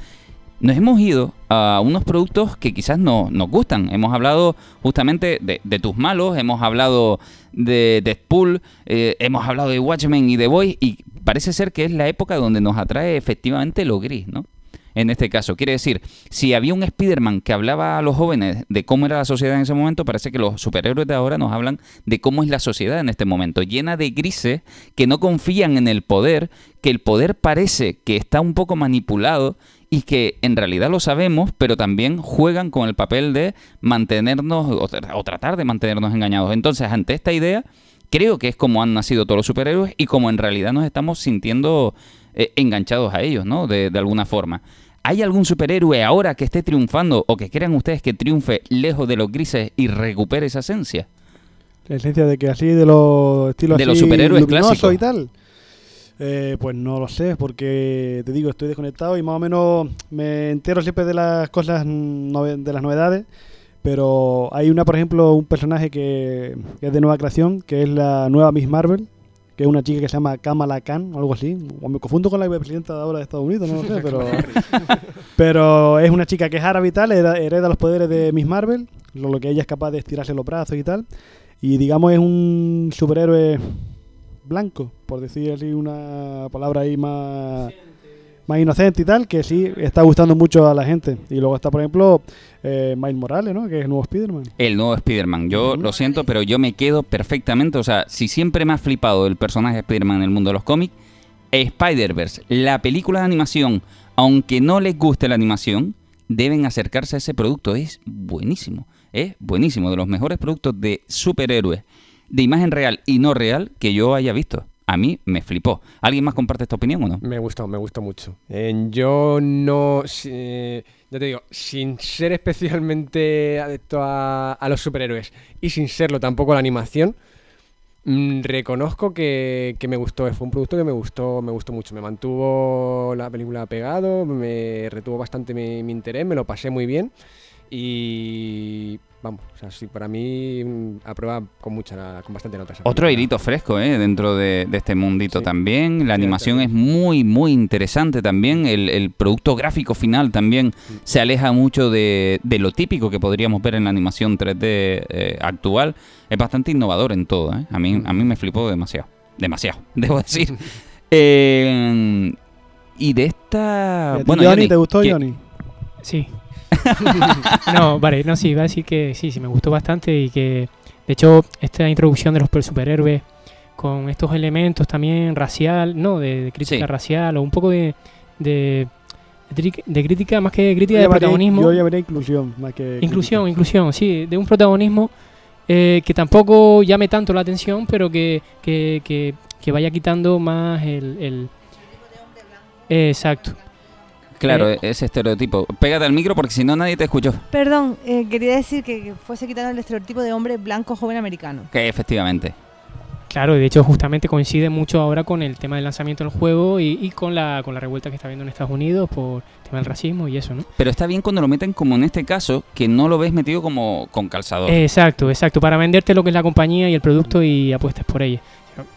Nos hemos ido a unos productos que quizás no, nos gustan. Hemos hablado justamente de, tus malos, hemos hablado de Deadpool, eh, hemos hablado de Watchmen y The Boys, y parece ser que es la época donde nos atrae efectivamente lo gris, ¿no? En este caso. Quiere decir, si había un Spider-Man que hablaba a los jóvenes de cómo era la sociedad en ese momento, parece que los superhéroes de ahora nos hablan de cómo es la sociedad en este momento, llena de grises que no confían en el poder, que el poder parece que está un poco manipulado y que en realidad lo sabemos, pero también juegan con el papel de mantenernos o, o tratar de mantenernos engañados. Entonces, ante esta idea, creo que es como han nacido todos los superhéroes y como en realidad nos estamos sintiendo eh, enganchados a ellos, ¿no? De, de alguna forma. ¿Hay algún superhéroe ahora que esté triunfando o que crean ustedes que triunfe lejos de los grises y recupere esa esencia? La esencia de que así de los estilos De los superhéroes clásicos. y tal. Eh, pues no lo sé, porque te digo, estoy desconectado y más o menos me entero siempre de las cosas, de las novedades, Pero hay una, por ejemplo, un personaje que es de nueva creación, que es la nueva Miss Marvel, que es una chica que se llama Kamala Khan o algo así. O me confundo con la vicepresidenta de ahora de Estados Unidos, no lo sé, pero, (laughs) pero es una chica que es árabe y tal, hereda, hereda los poderes de Miss Marvel, lo, lo que ella es capaz de estirarse los brazos y tal. Y digamos es un superhéroe blanco, por decir así una palabra ahí más, más inocente y tal, que sí está gustando mucho a la gente. Y luego está, por ejemplo, eh, Miles Morales, ¿no? Que es el nuevo Spider-Man. El nuevo Spider-Man. Yo lo siento, pero yo me quedo perfectamente. O sea, si siempre me ha flipado el personaje de Spider-Man en el mundo de los cómics, Spider-Verse, la película de animación, aunque no les guste la animación, deben acercarse a ese producto. Es buenísimo. Es buenísimo. De los mejores productos de superhéroes, de imagen real y no real que yo haya visto. A mí me flipó. ¿Alguien más comparte esta opinión o no? Me gustó, me gustó mucho. Yo no, ya te digo, sin ser especialmente adepto a, los superhéroes y sin serlo tampoco a la animación, mm, reconozco que, me gustó. Fue un producto que me gustó, me gustó mucho. Me mantuvo la película pegado, me retuvo bastante mi interés, me lo pasé muy bien y vamos, o sea, sí, para mí mm, aprueba con mucha, con bastante nota. esa Otro airito fresco, ¿eh? Dentro de, de este mundito Sí. también. La animación es muy, muy interesante también. El, el producto gráfico final también se aleja mucho de, de lo típico que podríamos ver en la animación 3D eh, actual. Es bastante innovador en todo, ¿eh? A mí, a mí me flipó demasiado. Demasiado, (laughs) debo decir. (laughs) Eh, y de ¿Y esta... ti, Bueno, Johnny, Johnny, ¿te gustó, ¿qué- Johnny? Sí. (laughs) no, vale, no, sí, iba a decir que sí, sí, me gustó bastante y que, de hecho, esta introducción de los per- superhéroes con estos elementos también racial, no, de, de crítica Sí. racial o un poco de, de, crítica, más que crítica Yo de protagonismo. Yo llamaría inclusión, más que... Inclusión, crítica. inclusión, sí, de un protagonismo eh, que tampoco llame tanto la atención, pero que, que, que, que vaya quitando más el... el- Eh, exacto. Claro, Eh, ese estereotipo. Pégate al micro porque si no nadie te escuchó. Perdón, eh, quería decir que, fuese quitando el estereotipo de hombre blanco joven americano. Que efectivamente. Claro, de hecho justamente coincide mucho ahora con el tema del lanzamiento del juego y, y con, la, con la revuelta que está habiendo en Estados Unidos por el tema del racismo y eso, ¿no? Pero está bien cuando lo meten como en este caso, que no lo ves metido como con calzador. Exacto, exacto, para venderte lo que es la compañía y el producto y apuestes por ella.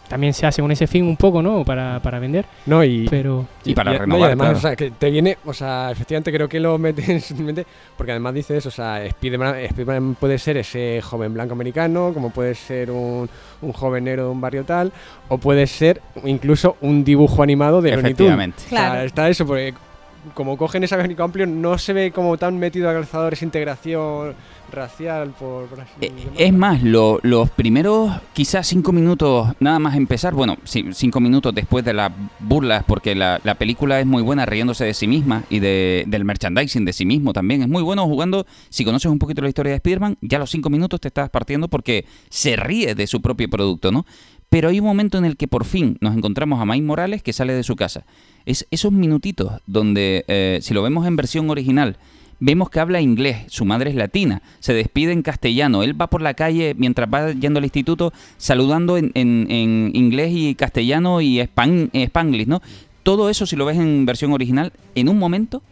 También se hace con ese fin un poco, ¿no? Para, para vender, No, y, pero... Y para no, renovar, además, claro. o sea, que te viene, o sea, efectivamente creo que lo meten simplemente porque además dice eso, o sea, Spider-Man, Spider-Man puede ser ese joven blanco americano, como puede ser un, un joven negro de un barrio tal, o puede ser incluso un dibujo animado de Looney Tunes. Efectivamente. O sea, Claro. está eso, porque como cogen ese abanico amplio, no se ve como tan metido a calzador esa integración racial, por, Eh. Es más, lo- los primeros quizás cinco minutos nada más empezar, bueno, cinco minutos después de las burlas, porque la, la película es muy buena riéndose de sí misma y de, del merchandising de sí mismo también. Es muy bueno jugando, si conoces un poquito la historia de Spider-Man, ya a los cinco minutos te estás partiendo porque se ríe de su propio producto, ¿no? Pero hay un momento en el que por fin nos encontramos a Miles Morales que sale de su casa. Es esos minutitos donde, eh, si lo vemos en versión original, vemos que habla inglés, su madre es latina, se despide en castellano, él va por la calle mientras va yendo al instituto saludando en, en- inglés y castellano y span, spanglish, ¿no? Todo eso, si lo ves en versión original, en un momento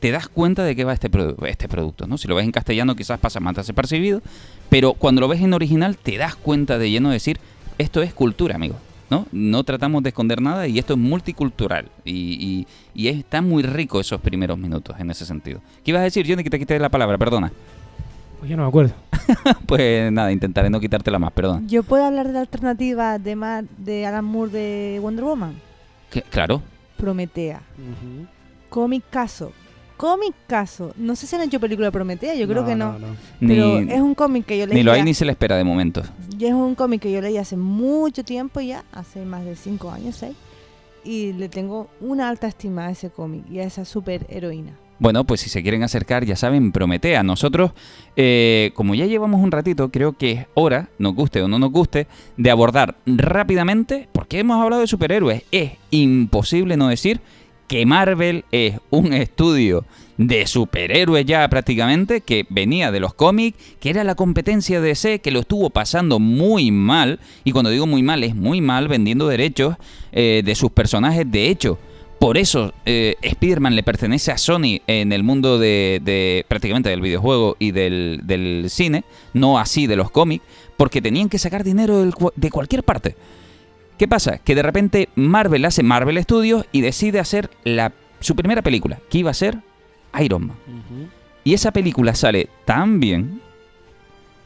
te das cuenta de qué va este, este producto, ¿no? Si lo ves en castellano quizás pasa más desapercibido, pero cuando lo ves en original te das cuenta de lleno de decir, esto es cultura, amigo. ¿No? No tratamos de esconder nada y esto es multicultural. Y, y- y está muy rico esos primeros minutos en ese sentido. ¿Qué ibas a decir, Johnny, que te quité la palabra? Perdona. Pues yo no me acuerdo. (laughs) Pues nada, intentaré no quitártela más, perdona. ¿Yo puedo hablar de la alternativa de, Ma- de Alan Moore de Wonder Woman? Claro. Prometea. Ujú. Cómic caso. Cómic caso. No sé si han hecho película Prometea, yo creo que no. Pero Ni, es un cómic que yo leí. ni lo hay ya- ni se le espera de momento. y es un cómic que yo leí hace mucho tiempo ya, hace más de cinco años, seis. Y le tengo una alta estima a ese cómic y a esa super heroína. Bueno, pues si se quieren acercar, ya saben, Prometea. Nosotros, eh, como ya llevamos un ratito, creo que es hora, nos guste o no nos guste, de abordar rápidamente, porque hemos hablado de superhéroes. Es imposible no decir que Marvel es un estudio de superhéroes ya prácticamente, que venía de los cómics, que era la competencia de DC, que lo estuvo pasando muy mal, y cuando digo muy mal, es muy mal vendiendo derechos eh, de sus personajes. De hecho, Por eso eh, Spider-Man le pertenece a Sony en el mundo de, prácticamente del videojuego y del, cine, no así de los cómics, porque tenían que sacar dinero de cualquier parte. ¿Qué pasa? Que de repente Marvel hace Marvel Studios y decide hacer la, su primera película, que iba a ser Iron Man. Y esa película sale tan bien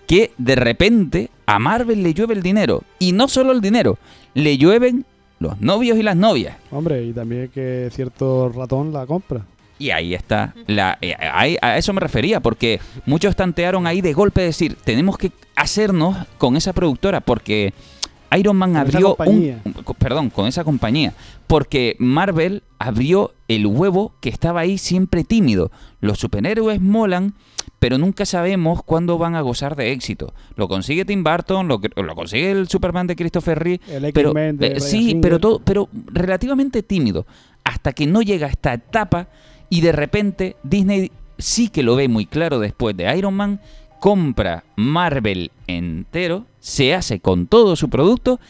que de repente a Marvel le llueve el dinero. Y no solo el dinero, le llueven los novios y las novias. Hombre, y también que cierto ratón la compra. Y ahí está. La, eh, a eso me refería, porque muchos tantearon ahí de golpe decir, tenemos que hacernos con esa productora, porque Iron Man Con abrió un, Perdón, con esa compañía. Porque Marvel abrió el huevo que estaba ahí siempre tímido. Los superhéroes molan, pero nunca sabemos cuándo van a gozar de éxito. Lo consigue Tim Burton, lo, lo consigue el Superman de Christopher Reeve, El pero, de eh, sí, Singer. pero todo, pero relativamente tímido. Hasta que no llega a esta etapa y de repente Disney sí que lo ve muy claro después de Iron Man, compra Marvel entero, se hace con todo su producto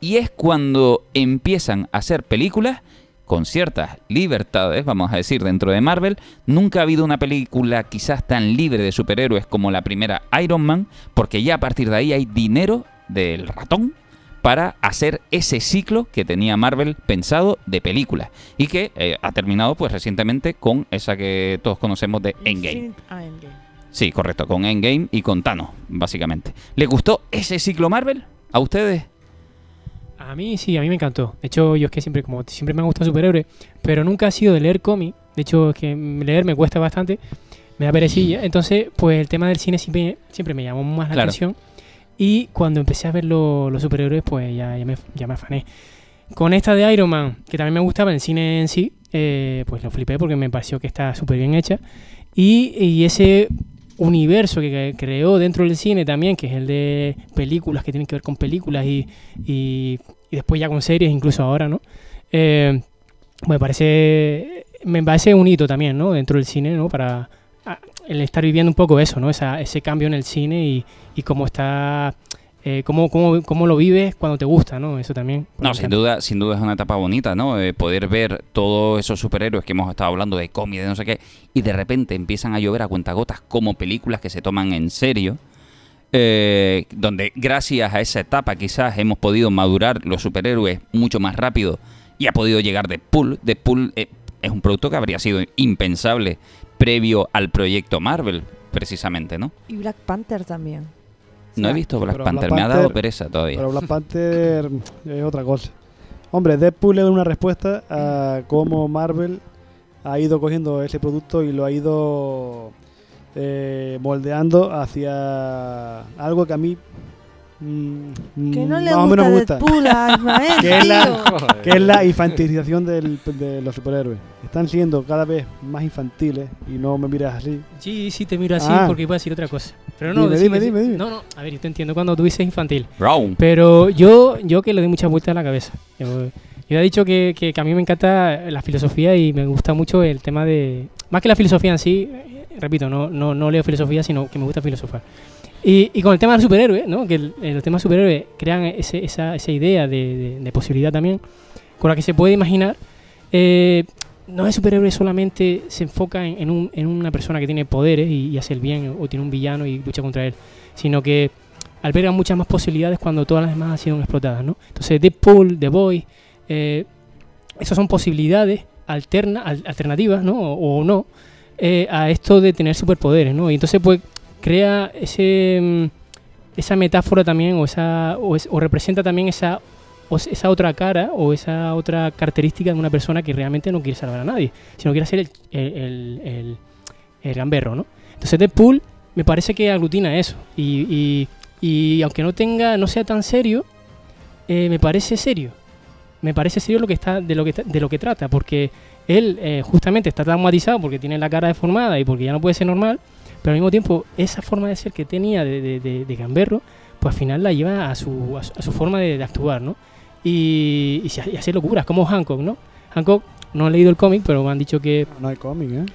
y es cuando empiezan a hacer películas con ciertas libertades, vamos a decir, dentro de Marvel. Nunca ha habido una película quizás tan libre de superhéroes como la primera Iron Man, porque ya a partir de ahí hay dinero del ratón para hacer ese ciclo que tenía Marvel pensado de películas y que eh, ha terminado pues recientemente con esa que todos conocemos de Endgame. Sí, correcto, con Endgame y con Thanos, básicamente. ¿Les gustó ese ciclo Marvel? ¿A ustedes? A mí sí, a mí me encantó. De hecho, yo es que siempre, como siempre me han gustado superhéroes, pero nunca ha sido de leer cómic. De hecho, es que leer me cuesta bastante, me da perecilla. Entonces, pues el tema del cine siempre, siempre me llamó más la Claro. atención. Y cuando empecé a ver lo- los superhéroes, pues ya, ya, me, ya me afané. Con esta de Iron Man, que también me gustaba el cine en sí, eh, pues lo flipé porque me pareció que está súper bien hecha. Y, y ese universo que creó dentro del cine también, que es el de películas que tienen que ver con películas y, y, después ya con series, incluso ahora, ¿no? Eh, me parece me parece un hito también, ¿no? Dentro del cine, ¿no? Para el estar viviendo un poco eso, ¿no? Esa, ese cambio en el cine y, y cómo está, eh, cómo, cómo, cómo lo vives cuando te gusta, ¿no? Eso también. No, sin duda, sin duda es una etapa bonita, ¿no? Eh, poder ver todos esos superhéroes que hemos estado hablando de cómics, de no sé qué, y de repente empiezan a llover a cuentagotas como películas que se toman en serio. eh, donde gracias a esa etapa quizás hemos podido madurar los superhéroes mucho más rápido y ha podido llegar Deadpool. Deadpool eh, es un producto que habría sido impensable previo al proyecto Marvel, precisamente, ¿no? Y Black Panther también. No he visto Black Panther, Black me ha dado pereza todavía. Pero Black (laughs) Panther es otra cosa. Hombre, Deadpool es una respuesta a cómo Marvel ha ido cogiendo ese producto y lo ha ido eh, moldeando hacia algo que a mí mm, Que no mm, le más o gusta menos me gusta. Deadpool a Ismael, (laughs) Que es la-. Que es la infantilización del- de los superhéroes. Están siendo cada vez más infantiles y no me miras así. Sí, sí, te miro así Ah. porque iba a decir otra cosa. Pero no, Dime, decir- dime, decir- dime, dime. No, no, a ver, yo te entiendo cuando tú dices infantil. Brown. Pero yo, yo que le doy muchas vueltas a la cabeza. Yo, yo he dicho que, que- que a mí me encanta la filosofía y me gusta mucho el tema de... Más que la filosofía en sí, eh, repito, no, no, no leo filosofía, sino que me gusta filosofar. Y, y con el tema del superhéroe, ¿no? que el, el tema superhéroe crean ese- esa, esa idea de, de- de posibilidad también, con la que se puede imaginar, eh, no es superhéroe solamente se enfoca en, en un- en una persona que tiene poderes y, hace el bien, o tiene un villano y lucha contra él, sino que alberga muchas más posibilidades cuando todas las demás han sido explotadas, ¿no? Entonces, Deadpool, The Boy, eh, esas son posibilidades alterna, al- alternativas, ¿no? O, o no, eh, a esto de tener superpoderes, ¿no? Y entonces, pues, crea ese, mm, esa metáfora también, o, esa, o, es- o representa también esa, o esa otra cara, o esa otra característica de una persona que realmente no quiere salvar a nadie, sino quiere ser el, el, el, el- el gamberro, ¿no? Entonces, Deadpool me parece que aglutina eso. Y, y- y aunque no tenga, no sea tan serio, eh, me parece serio. Me parece serio lo que está, de lo que de lo que trata, porque él eh, justamente está traumatizado porque tiene la cara deformada y porque ya no puede ser normal, pero al mismo tiempo esa forma de ser que tenía de, de, de- de gamberro, pues al final la lleva a su, a su, a su forma de, de actuar, ¿no? Y, y, se- y hace locuras, como Hancock, ¿no? Hancock, no he leído el cómic, pero me han dicho que... No hay cómic, ¿eh?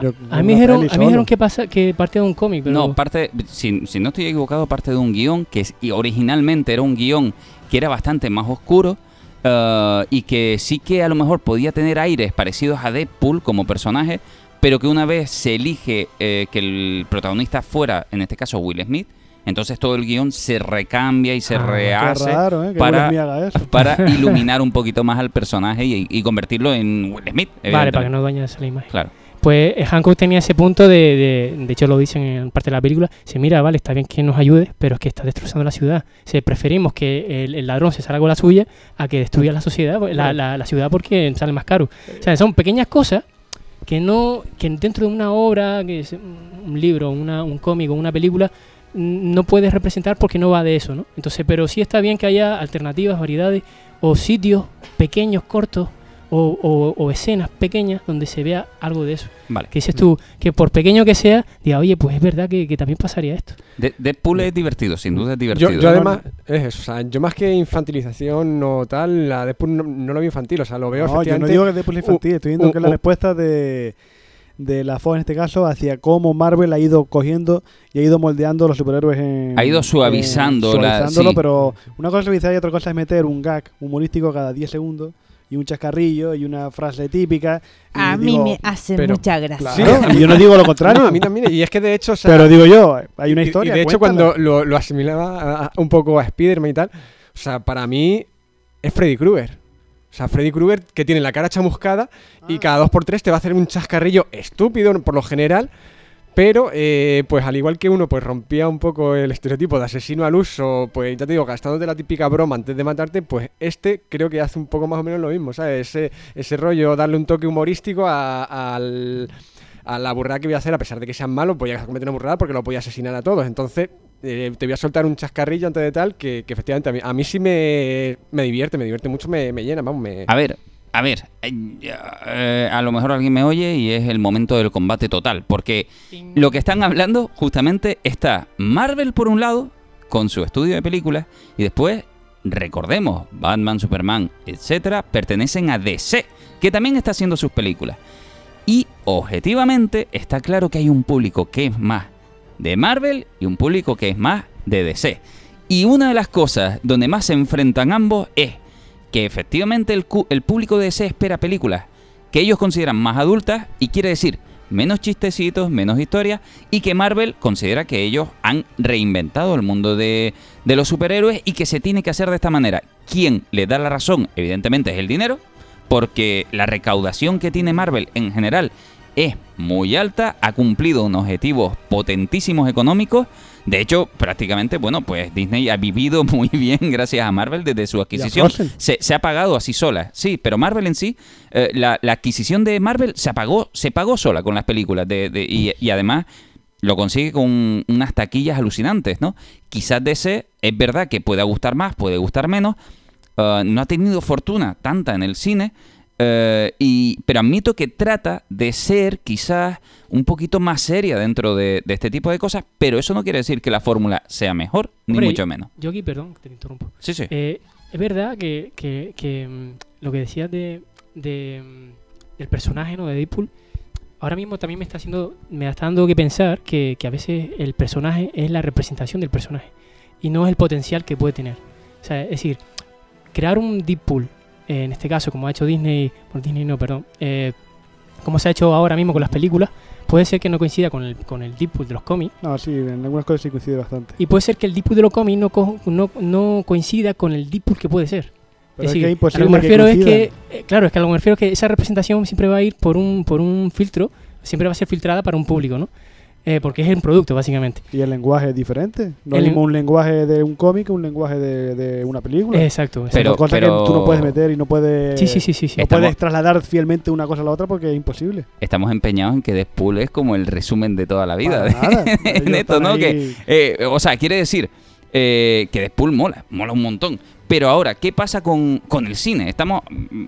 Yo- A mí dijeron, a mí me dijeron que, pasa, que parte de un cómic, pero... No, parte, si, si no estoy equivocado, parte de un guion que es- y originalmente era un guion que era bastante más oscuro. eh, y que sí que a lo mejor podía tener aires parecidos a Deadpool como personaje, pero que una vez se elige eh, que el protagonista fuera, en este caso Will Smith, entonces todo el guion se recambia y se Ah, rehace raro, ¿eh? Para- (laughs) iluminar un poquito más al personaje y, y convertirlo en Will Smith. Vale, para que no dañes la imagen. Claro. Pues eh, Hancock tenía ese punto de, de, de hecho lo dicen en parte de la película, se mira, vale, está bien que nos ayude, pero es que está destrozando la ciudad. Preferimos que el, el ladrón se salga con la suya a que destruya la sociedad, la, la- la ciudad porque sale más caro. O sea, son pequeñas cosas que no, que dentro de una obra, que es un libro, una, un cómic una película, no puedes representar porque no va de eso, ¿no? Entonces, pero sí está bien que haya alternativas, variedades o sitios pequeños, cortos o, o- o escenas pequeñas donde se vea algo de eso. Vale. Que dices tú, que por pequeño que sea, diga, oye, pues es verdad que, que también pasaría esto. De- Deadpool es divertido, sin duda es divertido. Yo, yo además, es eso, o sea, yo más que infantilización o tal, la Deadpool no, no lo veo infantil, o sea, lo veo No, yo no efectivamente... digo que Deadpool es infantil, estoy viendo un- que es la respuesta de, de la Fox en este caso hacia cómo Marvel ha ido cogiendo y ha ido moldeando a los superhéroes en... Ha ido suavizando en- la- suavizándolo, sí. pero una cosa es suavizar y otra cosa es meter un gag humorístico cada 10 segundos y un chascarrillo y una frase típica. y A mí digo, me hace pero- mucha gracia. Claro, y yo no digo lo contrario. No, a mí también, y es que de hecho, o sea, pero digo yo, hay una historia. Y de hecho, cuéntala. cuando lo, lo asimilaba a- a- un poco a Spider-Man y tal, o sea, para mí es Freddy Krueger. O sea, Freddy Krueger que tiene la cara chamuscada Ah. y cada dos por tres te va a hacer un chascarrillo estúpido por lo general. Pero, eh, pues al igual que uno pues rompía un poco el estereotipo de asesino al uso, pues ya te digo, gastándote la típica broma antes de matarte, pues este creo que hace un poco más o menos lo mismo, ¿sabes? Ese, ese rollo, darle un toque humorístico a, al- a la burrada que voy a hacer, a pesar de que sean malos, voy a cometer una burrada porque lo voy a asesinar a todos. Entonces, eh, te voy a soltar un chascarrillo antes de tal, que, que efectivamente a mí, a mí sí me, me divierte, me divierte mucho, me, me llena, vamos, me... A ver, a ver, eh, eh, a lo mejor alguien me oye y es el momento del combate total, porque lo que están hablando justamente está Marvel por un lado, con su estudio de películas, y después, recordemos, Batman, Superman, etcétera, pertenecen a DC, que también está haciendo sus películas. Y objetivamente está claro que hay un público que es más de Marvel y un público que es más de DC. Y una de las cosas donde más se enfrentan ambos es que efectivamente el, público de DC espera películas que ellos consideran más adultas y quiere decir menos chistecitos, menos historias y que Marvel considera que ellos han reinventado el mundo de, de los superhéroes y que se tiene que hacer de esta manera. ¿Quién le da la razón? Evidentemente es el dinero, porque la recaudación que tiene Marvel en general es muy alta, ha cumplido unos objetivos potentísimos económicos. De hecho, prácticamente, bueno, pues Disney ha vivido (laughs) muy bien gracias a Marvel desde su adquisición. Se, se ha pagado así sola, sí, pero Marvel en sí, eh, la, la adquisición de Marvel se pagó, se pagó sola con las películas de, de- y, y además lo consigue con unas taquillas alucinantes, ¿no? Quizás DC es verdad que pueda gustar más, puede gustar menos, eh, no ha tenido fortuna tanta en el cine, eh, y, pero admito que trata de ser quizás un poquito más seria dentro de, de este tipo de cosas, pero eso no quiere decir que la fórmula sea mejor, ni mucho menos. Yo aquí, perdón, que te interrumpo. Sí, sí. Eh, es verdad que, que- que, mm, lo que decías de, de, mm, del personaje ¿no? de Deadpool, ahora mismo también me está haciendo, me está dando que pensar que, que a veces el personaje es la representación del personaje y no es el potencial que puede tener. O sea, es decir, crear un Deadpool, eh, en este caso, como ha hecho Disney, por Disney no, perdón, eh, como se ha hecho ahora mismo con las películas, puede ser que no coincida con el, con el Deadpool de los cómics. No, sí, en algunas cosas sí coincide bastante. Y puede ser que el Deadpool de los cómics no, co- no, no coincida con el Deadpool que puede ser. Pero es decir, que a lo que me que refiero es que, eh, claro, es que a lo que me refiero es que esa representación siempre va a ir por un, por un filtro, siempre va a ser filtrada para un público, ¿no? Eh, porque es el producto, básicamente. Y el lenguaje es diferente. No es un lenguaje de un cómic un lenguaje de, de una película. Exacto. exacto. Pero- Son cosas pero- que tú no puedes meter y no puedes, sí, sí, sí, sí. sí. no Estamos- puedes trasladar fielmente una cosa a la otra porque es imposible. Estamos empeñados en que Deadpool es como el resumen de toda la vida. Para nada. (laughs) en esto, ¿no? ahí- Que, eh, o sea, quiere decir eh, que Deadpool mola, mola un montón. Pero ahora, ¿qué pasa con, con el cine? Estamos,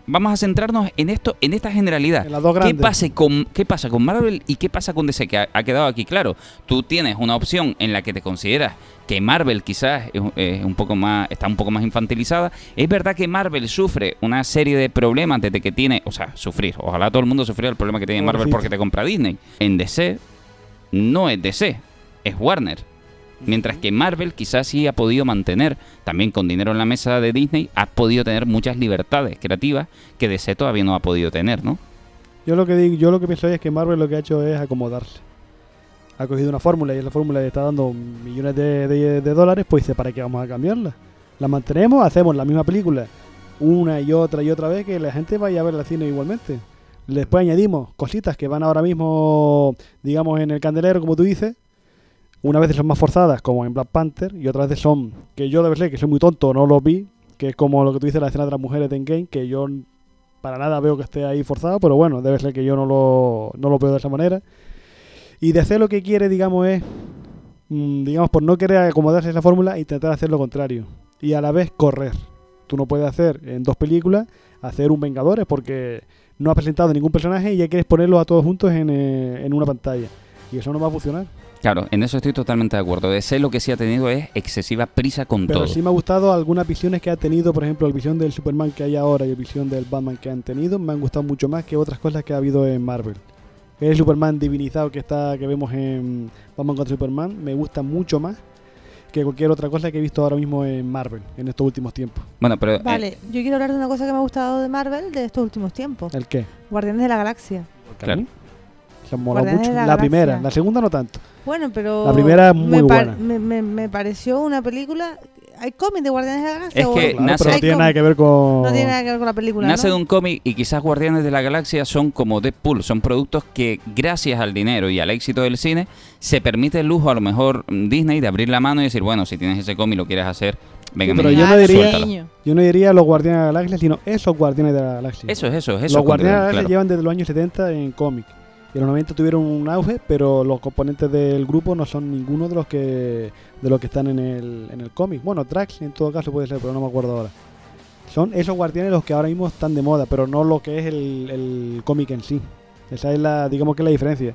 vamos a centrarnos en esto, en esta generalidad. En las dos ¿Qué con, ¿Qué pasa con Marvel y qué pasa con DC? Que ha, ha quedado aquí claro. Tú tienes una opción en la que te consideras que Marvel quizás es, es un poco más, está un poco más infantilizada. Es verdad que Marvel sufre una serie de problemas desde que tiene, o sea, sufrir. Ojalá todo el mundo sufriera el problema que tiene Marvel porque te compra Disney. En DC no es DC, es Warner. Mientras que Marvel quizás sí ha podido mantener, también con dinero en la mesa de Disney, ha podido tener muchas libertades creativas que DC todavía no ha podido tener, ¿no? Yo lo que digo, yo lo que pienso es que Marvel lo que ha hecho es acomodarse. Ha cogido una fórmula y esa fórmula le está dando millones de, de- dólares, pues dice, ¿para qué vamos a cambiarla? La mantenemos, hacemos la misma película una y otra y otra vez que la gente vaya a ver el cine igualmente. Después añadimos cositas que van ahora mismo, digamos, en el candelero, como tú dices. Una vez son más forzadas, como en Black Panther, y otras veces son, que yo debe ser que soy muy tonto, no lo vi, que es como lo que tú dices, la escena de las mujeres de Endgame, que yo para nada veo que esté ahí forzado, pero bueno, debe ser que yo no lo, no lo veo de esa manera. Y de hacer lo que quiere, digamos, es, mm, digamos, por no querer acomodarse a esa fórmula, intentar hacer lo contrario. Y a la vez correr. Tú no puedes hacer en dos películas, hacer un Vengadores, porque no has presentado ningún personaje y ya quieres ponerlos a todos juntos en, eh, en una pantalla. Y eso no va a funcionar. Claro, en eso estoy totalmente de acuerdo. DC lo que sí ha tenido es excesiva prisa con Pero todo. sí me ha gustado algunas visiones que ha tenido, por ejemplo, el visión del Superman que hay ahora y el visión del Batman que han tenido, me han gustado mucho más que otras cosas que ha habido en Marvel. El Superman divinizado que está que vemos en Batman contra Superman me gusta mucho más que cualquier otra cosa que he visto ahora mismo en Marvel en estos últimos tiempos. Bueno, pero eh, Vale, yo quiero hablar de una cosa que me ha gustado de Marvel de estos últimos tiempos. ¿El qué? Guardianes de la Galaxia. Claro. Se molado mucho. La, primera, la segunda no tanto. Bueno, pero... La primera es muy me par- buena. Me, me- me pareció una película... ¿Hay cómic de Guardianes de la Galaxia? Es que Claro, nace- pero no tiene com- nada que ver con... No tiene nada que ver con la película, nace ¿no? de un cómic y quizás Guardianes de la Galaxia son como Deadpool, son productos que gracias al dinero y al éxito del cine se permite el lujo a lo mejor mm, Disney de abrir la mano y decir, bueno, si tienes ese cómic y lo quieres hacer, venga, pero yo no diría- suéltalo. Yo no diría los Guardianes de la Galaxia, sino esos Guardianes de la Galaxia. Eso es eso, es eso. los Guardianes de la claro. Galaxia llevan desde los años 70 en cómic. Y en los 90 tuvieron un auge, pero los componentes del grupo no son ninguno de los que de los que están en el, en el cómic. Bueno, Drax en todo caso puede ser, pero no me acuerdo ahora. Son esos guardianes los que ahora mismo están de moda, pero no lo que es el, el cómic en sí. Esa es la, digamos que es la diferencia.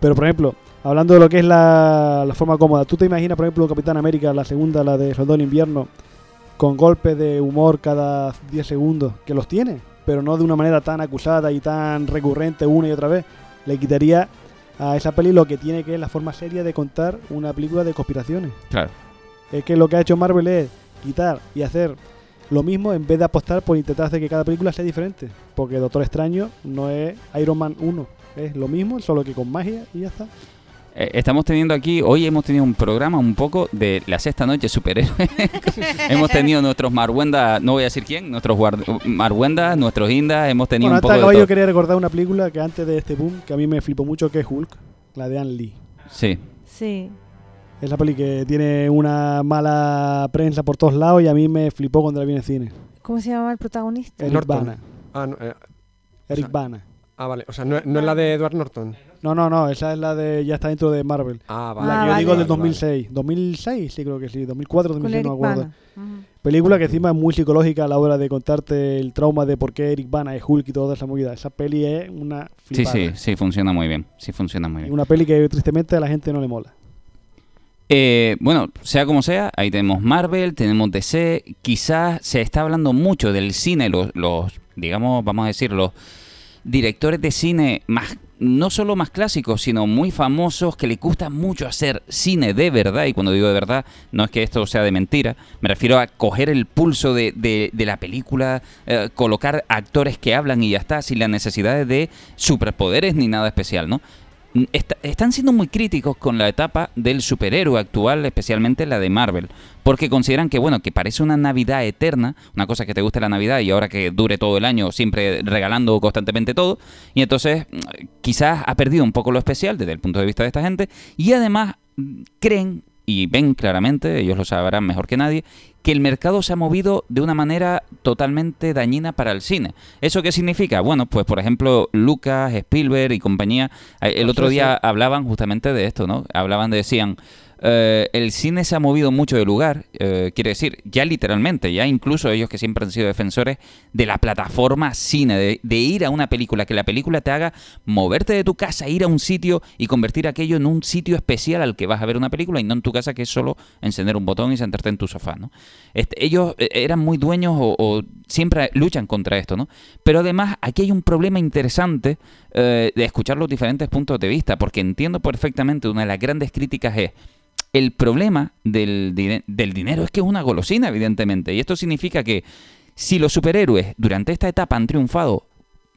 Pero por ejemplo, hablando de lo que es la, la forma cómoda, ¿tú te imaginas, por ejemplo, Capitán América, la segunda, la de Soldado del Invierno, con golpes de humor cada 10 segundos? Que los tiene, pero no de una manera tan acusada y tan recurrente una y otra vez. Le quitaría a esa peli lo que tiene que es la forma seria de contar una película de conspiraciones. Claro. Es que lo que ha hecho Marvel es quitar y hacer lo mismo en vez de apostar por intentar hacer que cada película sea diferente. Porque Doctor Extraño no es Iron Man 1, es lo mismo, solo que con magia y ya está. Eh, estamos teniendo aquí, hoy hemos tenido un programa un poco de la sexta noche superhéroe. (laughs) hemos tenido nuestros Marwendas, no voy a decir quién, nuestros guard- Marwendas, nuestros Indas, hemos tenido Bueno, un poco de todo. yo quería recordar una película que antes de este boom, que a mí me flipó mucho, que es Hulk, la de Ann Lee. Sí. Sí. Esa peli que tiene una mala prensa por todos lados y a mí me flipó cuando la vi en el cine. ¿Cómo se llama el protagonista? Eric Norton. Bana. Ah, no, eh, Eric O sea, Bana. ah, vale. O sea, no, no es la de Edward Norton. No, no, no, esa es la de ya está dentro de Marvel. Ah, vale. la que Ah, yo digo vale. del 2006. 2006, sí creo que sí. 2004, Con 2006, Eric no me acuerdo. Bana. Ujú. Película que encima es muy psicológica a la hora de contarte el trauma de por qué Eric Bana es Hulk y toda esa movida. Esa peli es una Sí, flipada. sí, sí, funciona muy bien. Sí, funciona muy bien. Una peli que tristemente a la gente no le mola. Eh, bueno, sea como sea, ahí tenemos Marvel, tenemos DC, quizás se está hablando mucho del cine, los, los digamos, vamos a decir, los directores de cine más, no solo más clásicos, sino muy famosos, que les gusta mucho hacer cine de verdad, y cuando digo de verdad, no es que esto sea de mentira, me refiero a coger el pulso de, de- de la película, eh, colocar actores que hablan y ya está, sin las necesidades de superpoderes ni nada especial, ¿no? Est- están siendo muy críticos con la etapa del superhéroe actual, especialmente la de Marvel, porque consideran que bueno, que parece una Navidad eterna, una cosa que te guste la Navidad y ahora que dure todo el año siempre regalando constantemente todo, y entonces mm, quizás ha perdido un poco lo especial desde el punto de vista de esta gente y además mm, creen y ven claramente, ellos lo sabrán mejor que nadie, que el mercado se ha movido de una manera totalmente dañina para el cine. ¿Eso qué significa? Bueno, pues por ejemplo, Lucas, Spielberg y compañía, eh, el otro día hablaban justamente de esto, ¿no? Hablaban, decían, eh, el cine se ha movido mucho de lugar, eh, quiere decir, ya literalmente, ya incluso ellos que siempre han sido defensores de la plataforma cine, de, ir a una película, que la película te haga moverte de tu casa, ir a un sitio y convertir aquello en un sitio especial al que vas a ver una película y no en tu casa que es solo encender un botón y sentarte en tu sofá, ¿no? Este, ellos eh, eran muy dueños o, siempre luchan contra esto, ¿no? Pero además aquí hay un problema interesante de escuchar los diferentes puntos de vista, porque entiendo perfectamente una de las grandes críticas es El problema del, dine- del dinero es que es una golosina, evidentemente. Y esto significa que si los superhéroes durante esta etapa han triunfado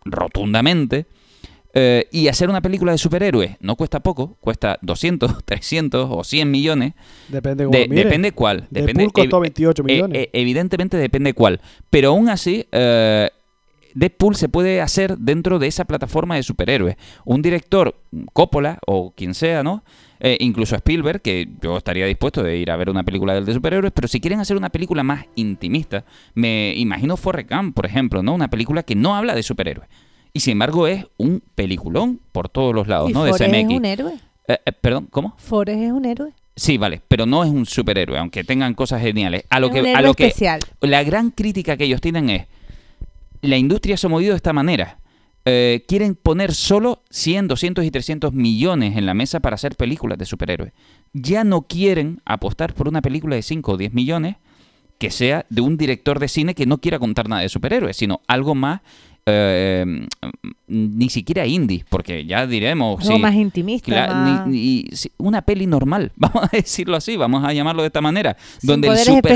rotundamente, eh, y hacer una película de superhéroes no cuesta poco, cuesta 200, 300 (laughs) o 100 millones. Depende De- depende cuál. Depende, ev- 28 eh, millones. eh, evidentemente depende cuál. Pero aún así, Deadpool se puede hacer dentro de esa plataforma de superhéroes. Un director, Coppola o quien sea, ¿no? Eh, incluso Spielberg, que yo estaría dispuesto de ir a ver una película del de superhéroes, pero si quieren hacer una película más intimista, me imagino Forrest Gump, por ejemplo, ¿no? Una película que no habla de superhéroes. Y sin embargo es un peliculón por todos los lados, ¿Y ¿no? De Forrest es un héroe? Eh, eh, perdón, ¿cómo? Forrest es un héroe. Sí, vale, pero no es un superhéroe, aunque tengan cosas geniales. A lo es que, un a héroe lo que especial. la gran crítica que ellos tienen es la industria se ha movido de esta manera. Eh, quieren poner solo 100, 200 y 300 millones en la mesa para hacer películas de superhéroes. Ya no quieren apostar por una película de 5 o 10 millones que sea de un director de cine que no quiera contar nada de superhéroes, sino algo más, eh, ni siquiera indie, porque ya diremos... Sí, más intimista. Cla- más- ni- ni- sí, una peli normal, (laughs) vamos a decirlo así, vamos a llamarlo de esta manera, Sin donde el superpoder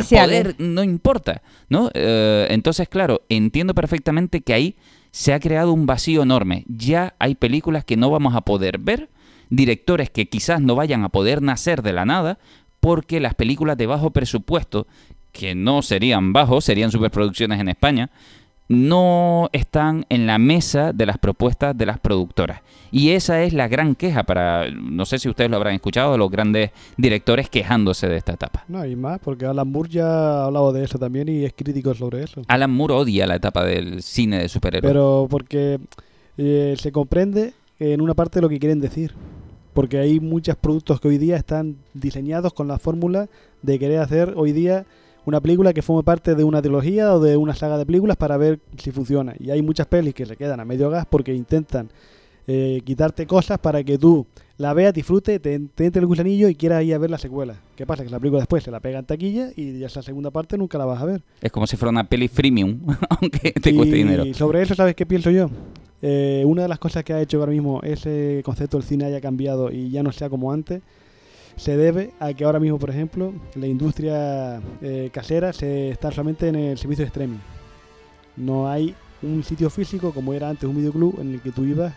especiales. no importa, ¿no? Eh, entonces, claro, entiendo perfectamente que ahí se ha creado un vacío enorme. Ya hay películas que no vamos a poder ver, directores que quizás no vayan a poder nacer de la nada, porque las películas de bajo presupuesto, que no serían bajos, serían superproducciones en España, no están en la mesa de las propuestas de las productoras. Y esa es la gran queja para, no sé si ustedes lo habrán escuchado, de los grandes directores quejándose de esta etapa. No, y más, porque Alan Moore ya ha hablado de eso también y es crítico sobre eso. Alan Moore odia la etapa del cine de superhéroes. Pero porque eh, se comprende en una parte lo que quieren decir. Porque hay muchos productos que hoy día están diseñados con la fórmula de querer hacer hoy día una película que forme parte de una trilogía o de una saga de películas para ver si funciona. Y hay muchas pelis que se quedan a medio gas porque intentan eh, quitarte cosas para que tú la veas, disfrute, te, te entre el gusanillo y quieras ir a ver la secuela. ¿Qué pasa? Que la película después se la pega en taquilla y ya esa segunda parte nunca la vas a ver. Es como si fuera una peli freemium, (laughs) aunque te cueste dinero. Y sobre eso, ¿sabes qué pienso yo? Eh, una de las cosas que ha hecho ahora mismo ese concepto del cine haya cambiado y ya no sea como antes, se debe a que ahora mismo, por ejemplo, la industria eh, casera se está solamente en el servicio de streaming. No hay un sitio físico como era antes un videoclub en el que tú ibas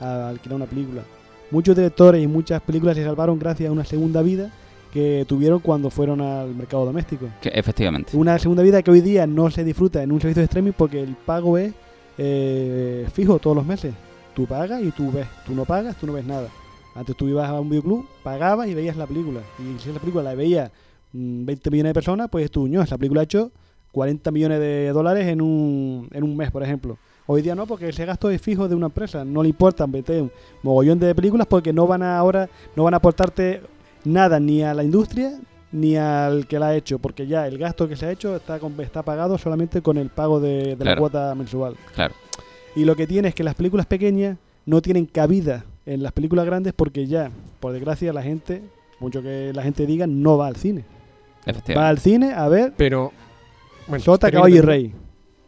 a alquilar una película. Muchos directores y muchas películas se salvaron gracias a una segunda vida que tuvieron cuando fueron al mercado doméstico. Que, efectivamente. Una segunda vida que hoy día no se disfruta en un servicio de streaming porque el pago es eh, fijo todos los meses. Tú pagas y tú ves. Tú no pagas, tú no ves nada. Antes tú ibas a un videoclub, pagabas y veías la película. Y si esa película la veía mm, 20 millones de personas, pues tú, esa película ha hecho 40 millones de dólares en un, en un mes, por ejemplo. Hoy día no, porque ese gasto es fijo de una empresa. No le importa meter un mogollón de películas porque no van a ahora, no van a aportarte nada ni a la industria ni al que la ha hecho, porque ya el gasto que se ha hecho está, con- está pagado solamente con el pago de, de la cuota mensual. Claro. Y lo que tiene es que las películas pequeñas no tienen cabida en las películas grandes porque ya, por desgracia, la gente, mucho que la gente diga, no va al cine. Va al cine a ver Pero. Bueno, Sota, Caballo y. Rey.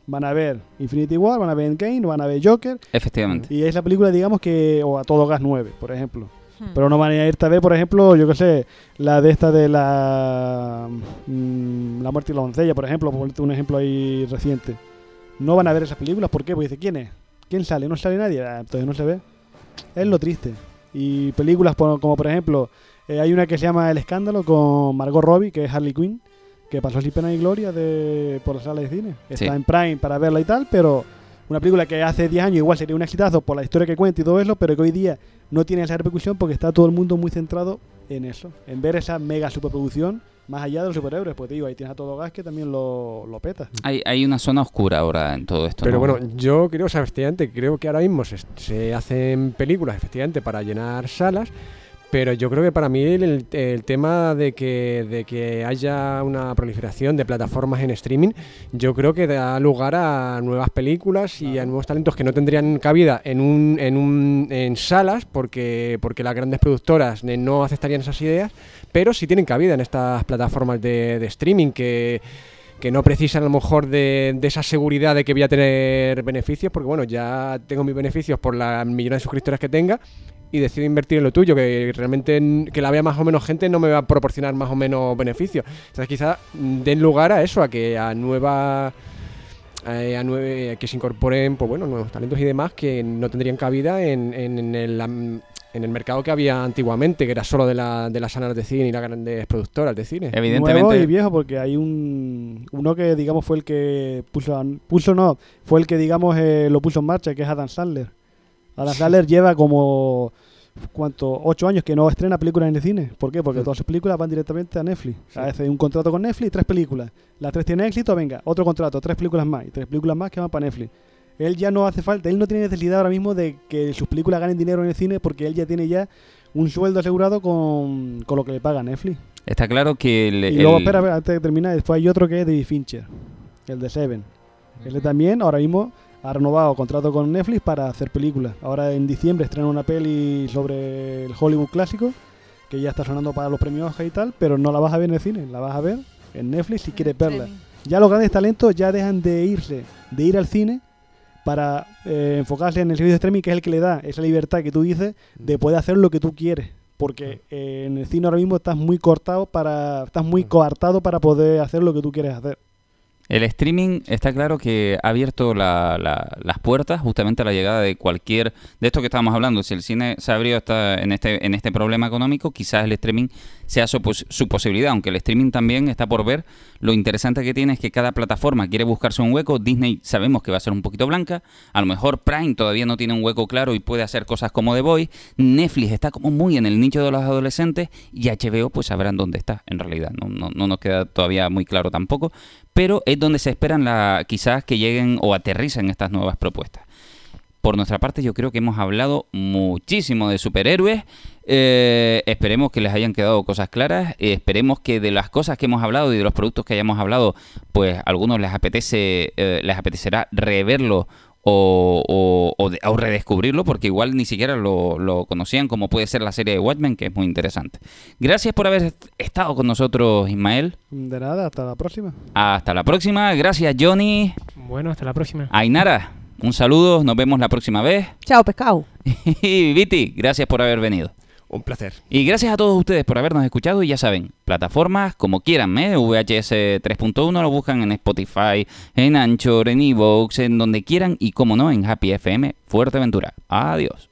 Van a ver Infinity War, van a ver Endgame, van a ver Joker. Efectivamente. Y es la película, digamos que, o a todo gas 9, por ejemplo. Hmm. Pero no van a irte a ver, por ejemplo, yo qué sé, la de esta de la mm, La muerte y la doncella, por ejemplo, por un ejemplo ahí reciente. No van a ver esas películas, ¿por qué? Porque dice, ¿quién es? ¿Quién sale? ¿No sale nadie? Ah, entonces no se ve. Es lo triste. Y películas por- como, por ejemplo, eh, hay una que se llama El Escándalo con Margot Robbie, que es Harley Quinn, que pasó sin pena y gloria de, por la sala de cine. Está Sí. en Prime para verla y tal, pero una película que hace 10 años igual sería un exitazo por la historia que cuenta y todo eso, pero que hoy día no tiene esa repercusión porque está todo el mundo muy centrado en eso, en ver esa mega superproducción más allá de los superhéroes. Pues te digo, ahí tienes a todo gas que también lo, lo peta. Hay, hay una zona oscura ahora en todo esto. Pero ¿no? bueno, yo creo, o sea, efectivamente, creo que ahora mismo se, se hacen películas, efectivamente, para llenar salas, pero yo creo que para mí el, el tema de que, de que haya una proliferación de plataformas en streaming, yo creo que da lugar a nuevas películas y a nuevos talentos que no tendrían cabida en un, en un en salas porque, porque las grandes productoras eh, no aceptarían esas ideas, pero sí tienen cabida en estas plataformas de, de streaming que que no precisan a lo mejor de, de esa seguridad de que voy a tener beneficios, porque bueno, ya tengo mis beneficios por las millones de suscriptores que tenga y decido invertir en lo tuyo, que realmente que la vea más o menos gente no me va a proporcionar más o menos beneficios. Entonces quizás mm, den lugar a eso, a que a nuevas eh, a nueve, que se incorporen pues bueno nuevos talentos y demás que no tendrían cabida en, en- en el, en el mercado que había antiguamente, que era solo de, la, de las salas de cine y las grandes productoras de cine. Nuevo y Evidentemente, viejo porque hay un uno que digamos fue el que puso puso no fue el que digamos eh, lo puso en marcha que es Adam Sandler Adam Sandler lleva como cuánto ocho años que no estrena películas en el cine. ¿por qué? porque todas sus películas van directamente a Netflix. Sí. hace un contrato con Netflix tres películas. Las tres tienen éxito venga otro contrato tres películas más y tres películas más que van para Netflix. Él ya no hace falta él no tiene necesidad ahora mismo de que sus películas ganen dinero en el cine porque él ya tiene ya un sueldo asegurado con, con lo que le paga Netflix. Está claro que el, y luego, el- espera, espera, antes de terminar, después hay otro que es David Fincher, el de Seven. Él también, ahora mismo, ha renovado contrato con Netflix para hacer películas. Ahora en diciembre estrena una peli sobre el Hollywood clásico, que ya está sonando para los premios Oscar y tal, pero no la vas a ver en el cine, la vas a ver en Netflix si quieres verla. Ya los grandes talentos ya dejan de irse, de ir al cine para eh, enfocarse en el servicio de streaming, que es el que le da esa libertad que tú dices de poder hacer lo que tú quieres. Porque eh, en el cine ahora mismo estás muy cortado para, estás muy coartado para poder hacer lo que tú quieres hacer. El streaming está claro que ha abierto la- la- las puertas justamente a la llegada de cualquier de esto que estábamos hablando. Si el cine se abrió hasta en este en este problema económico, quizás el streaming sea su, su posibilidad, aunque el streaming también está por ver. Lo interesante que tiene es que cada plataforma quiere buscarse un hueco. Disney sabemos que va a ser un poquito blanca. A lo mejor Prime todavía no tiene un hueco claro y puede hacer cosas como The Boy. Netflix está como muy en el nicho de los adolescentes y HBO pues sabrán dónde está en realidad. No, no, no nos queda todavía muy claro tampoco. Pero es donde se esperan la, quizás que lleguen o aterricen estas nuevas propuestas. Por nuestra parte, yo creo que hemos hablado muchísimo de superhéroes. Eh, esperemos que les hayan quedado cosas claras. Eh, esperemos que de las cosas que hemos hablado y de los productos que hayamos hablado, pues a algunos les apetece, eh, les apetecerá reverlo o, o- o de- o redescubrirlo, porque igual ni siquiera lo, lo conocían, como puede ser la serie de Watchmen, que es muy interesante. Gracias por haber est- estado con nosotros, Ismael. De nada, hasta la próxima. Hasta la próxima. Gracias, Johnny. Bueno, hasta la próxima. Ainara, un saludo. Nos vemos la próxima vez. Chao, pescado. (laughs) Y Viti, gracias por haber venido. Un placer. Y gracias a todos ustedes por habernos escuchado y ya saben, plataformas como quieran, ¿eh? VHS 3.1 lo buscan en Spotify, en Anchor, en Evox, en donde quieran y como no en Happy FM Fuerteventura. Adiós.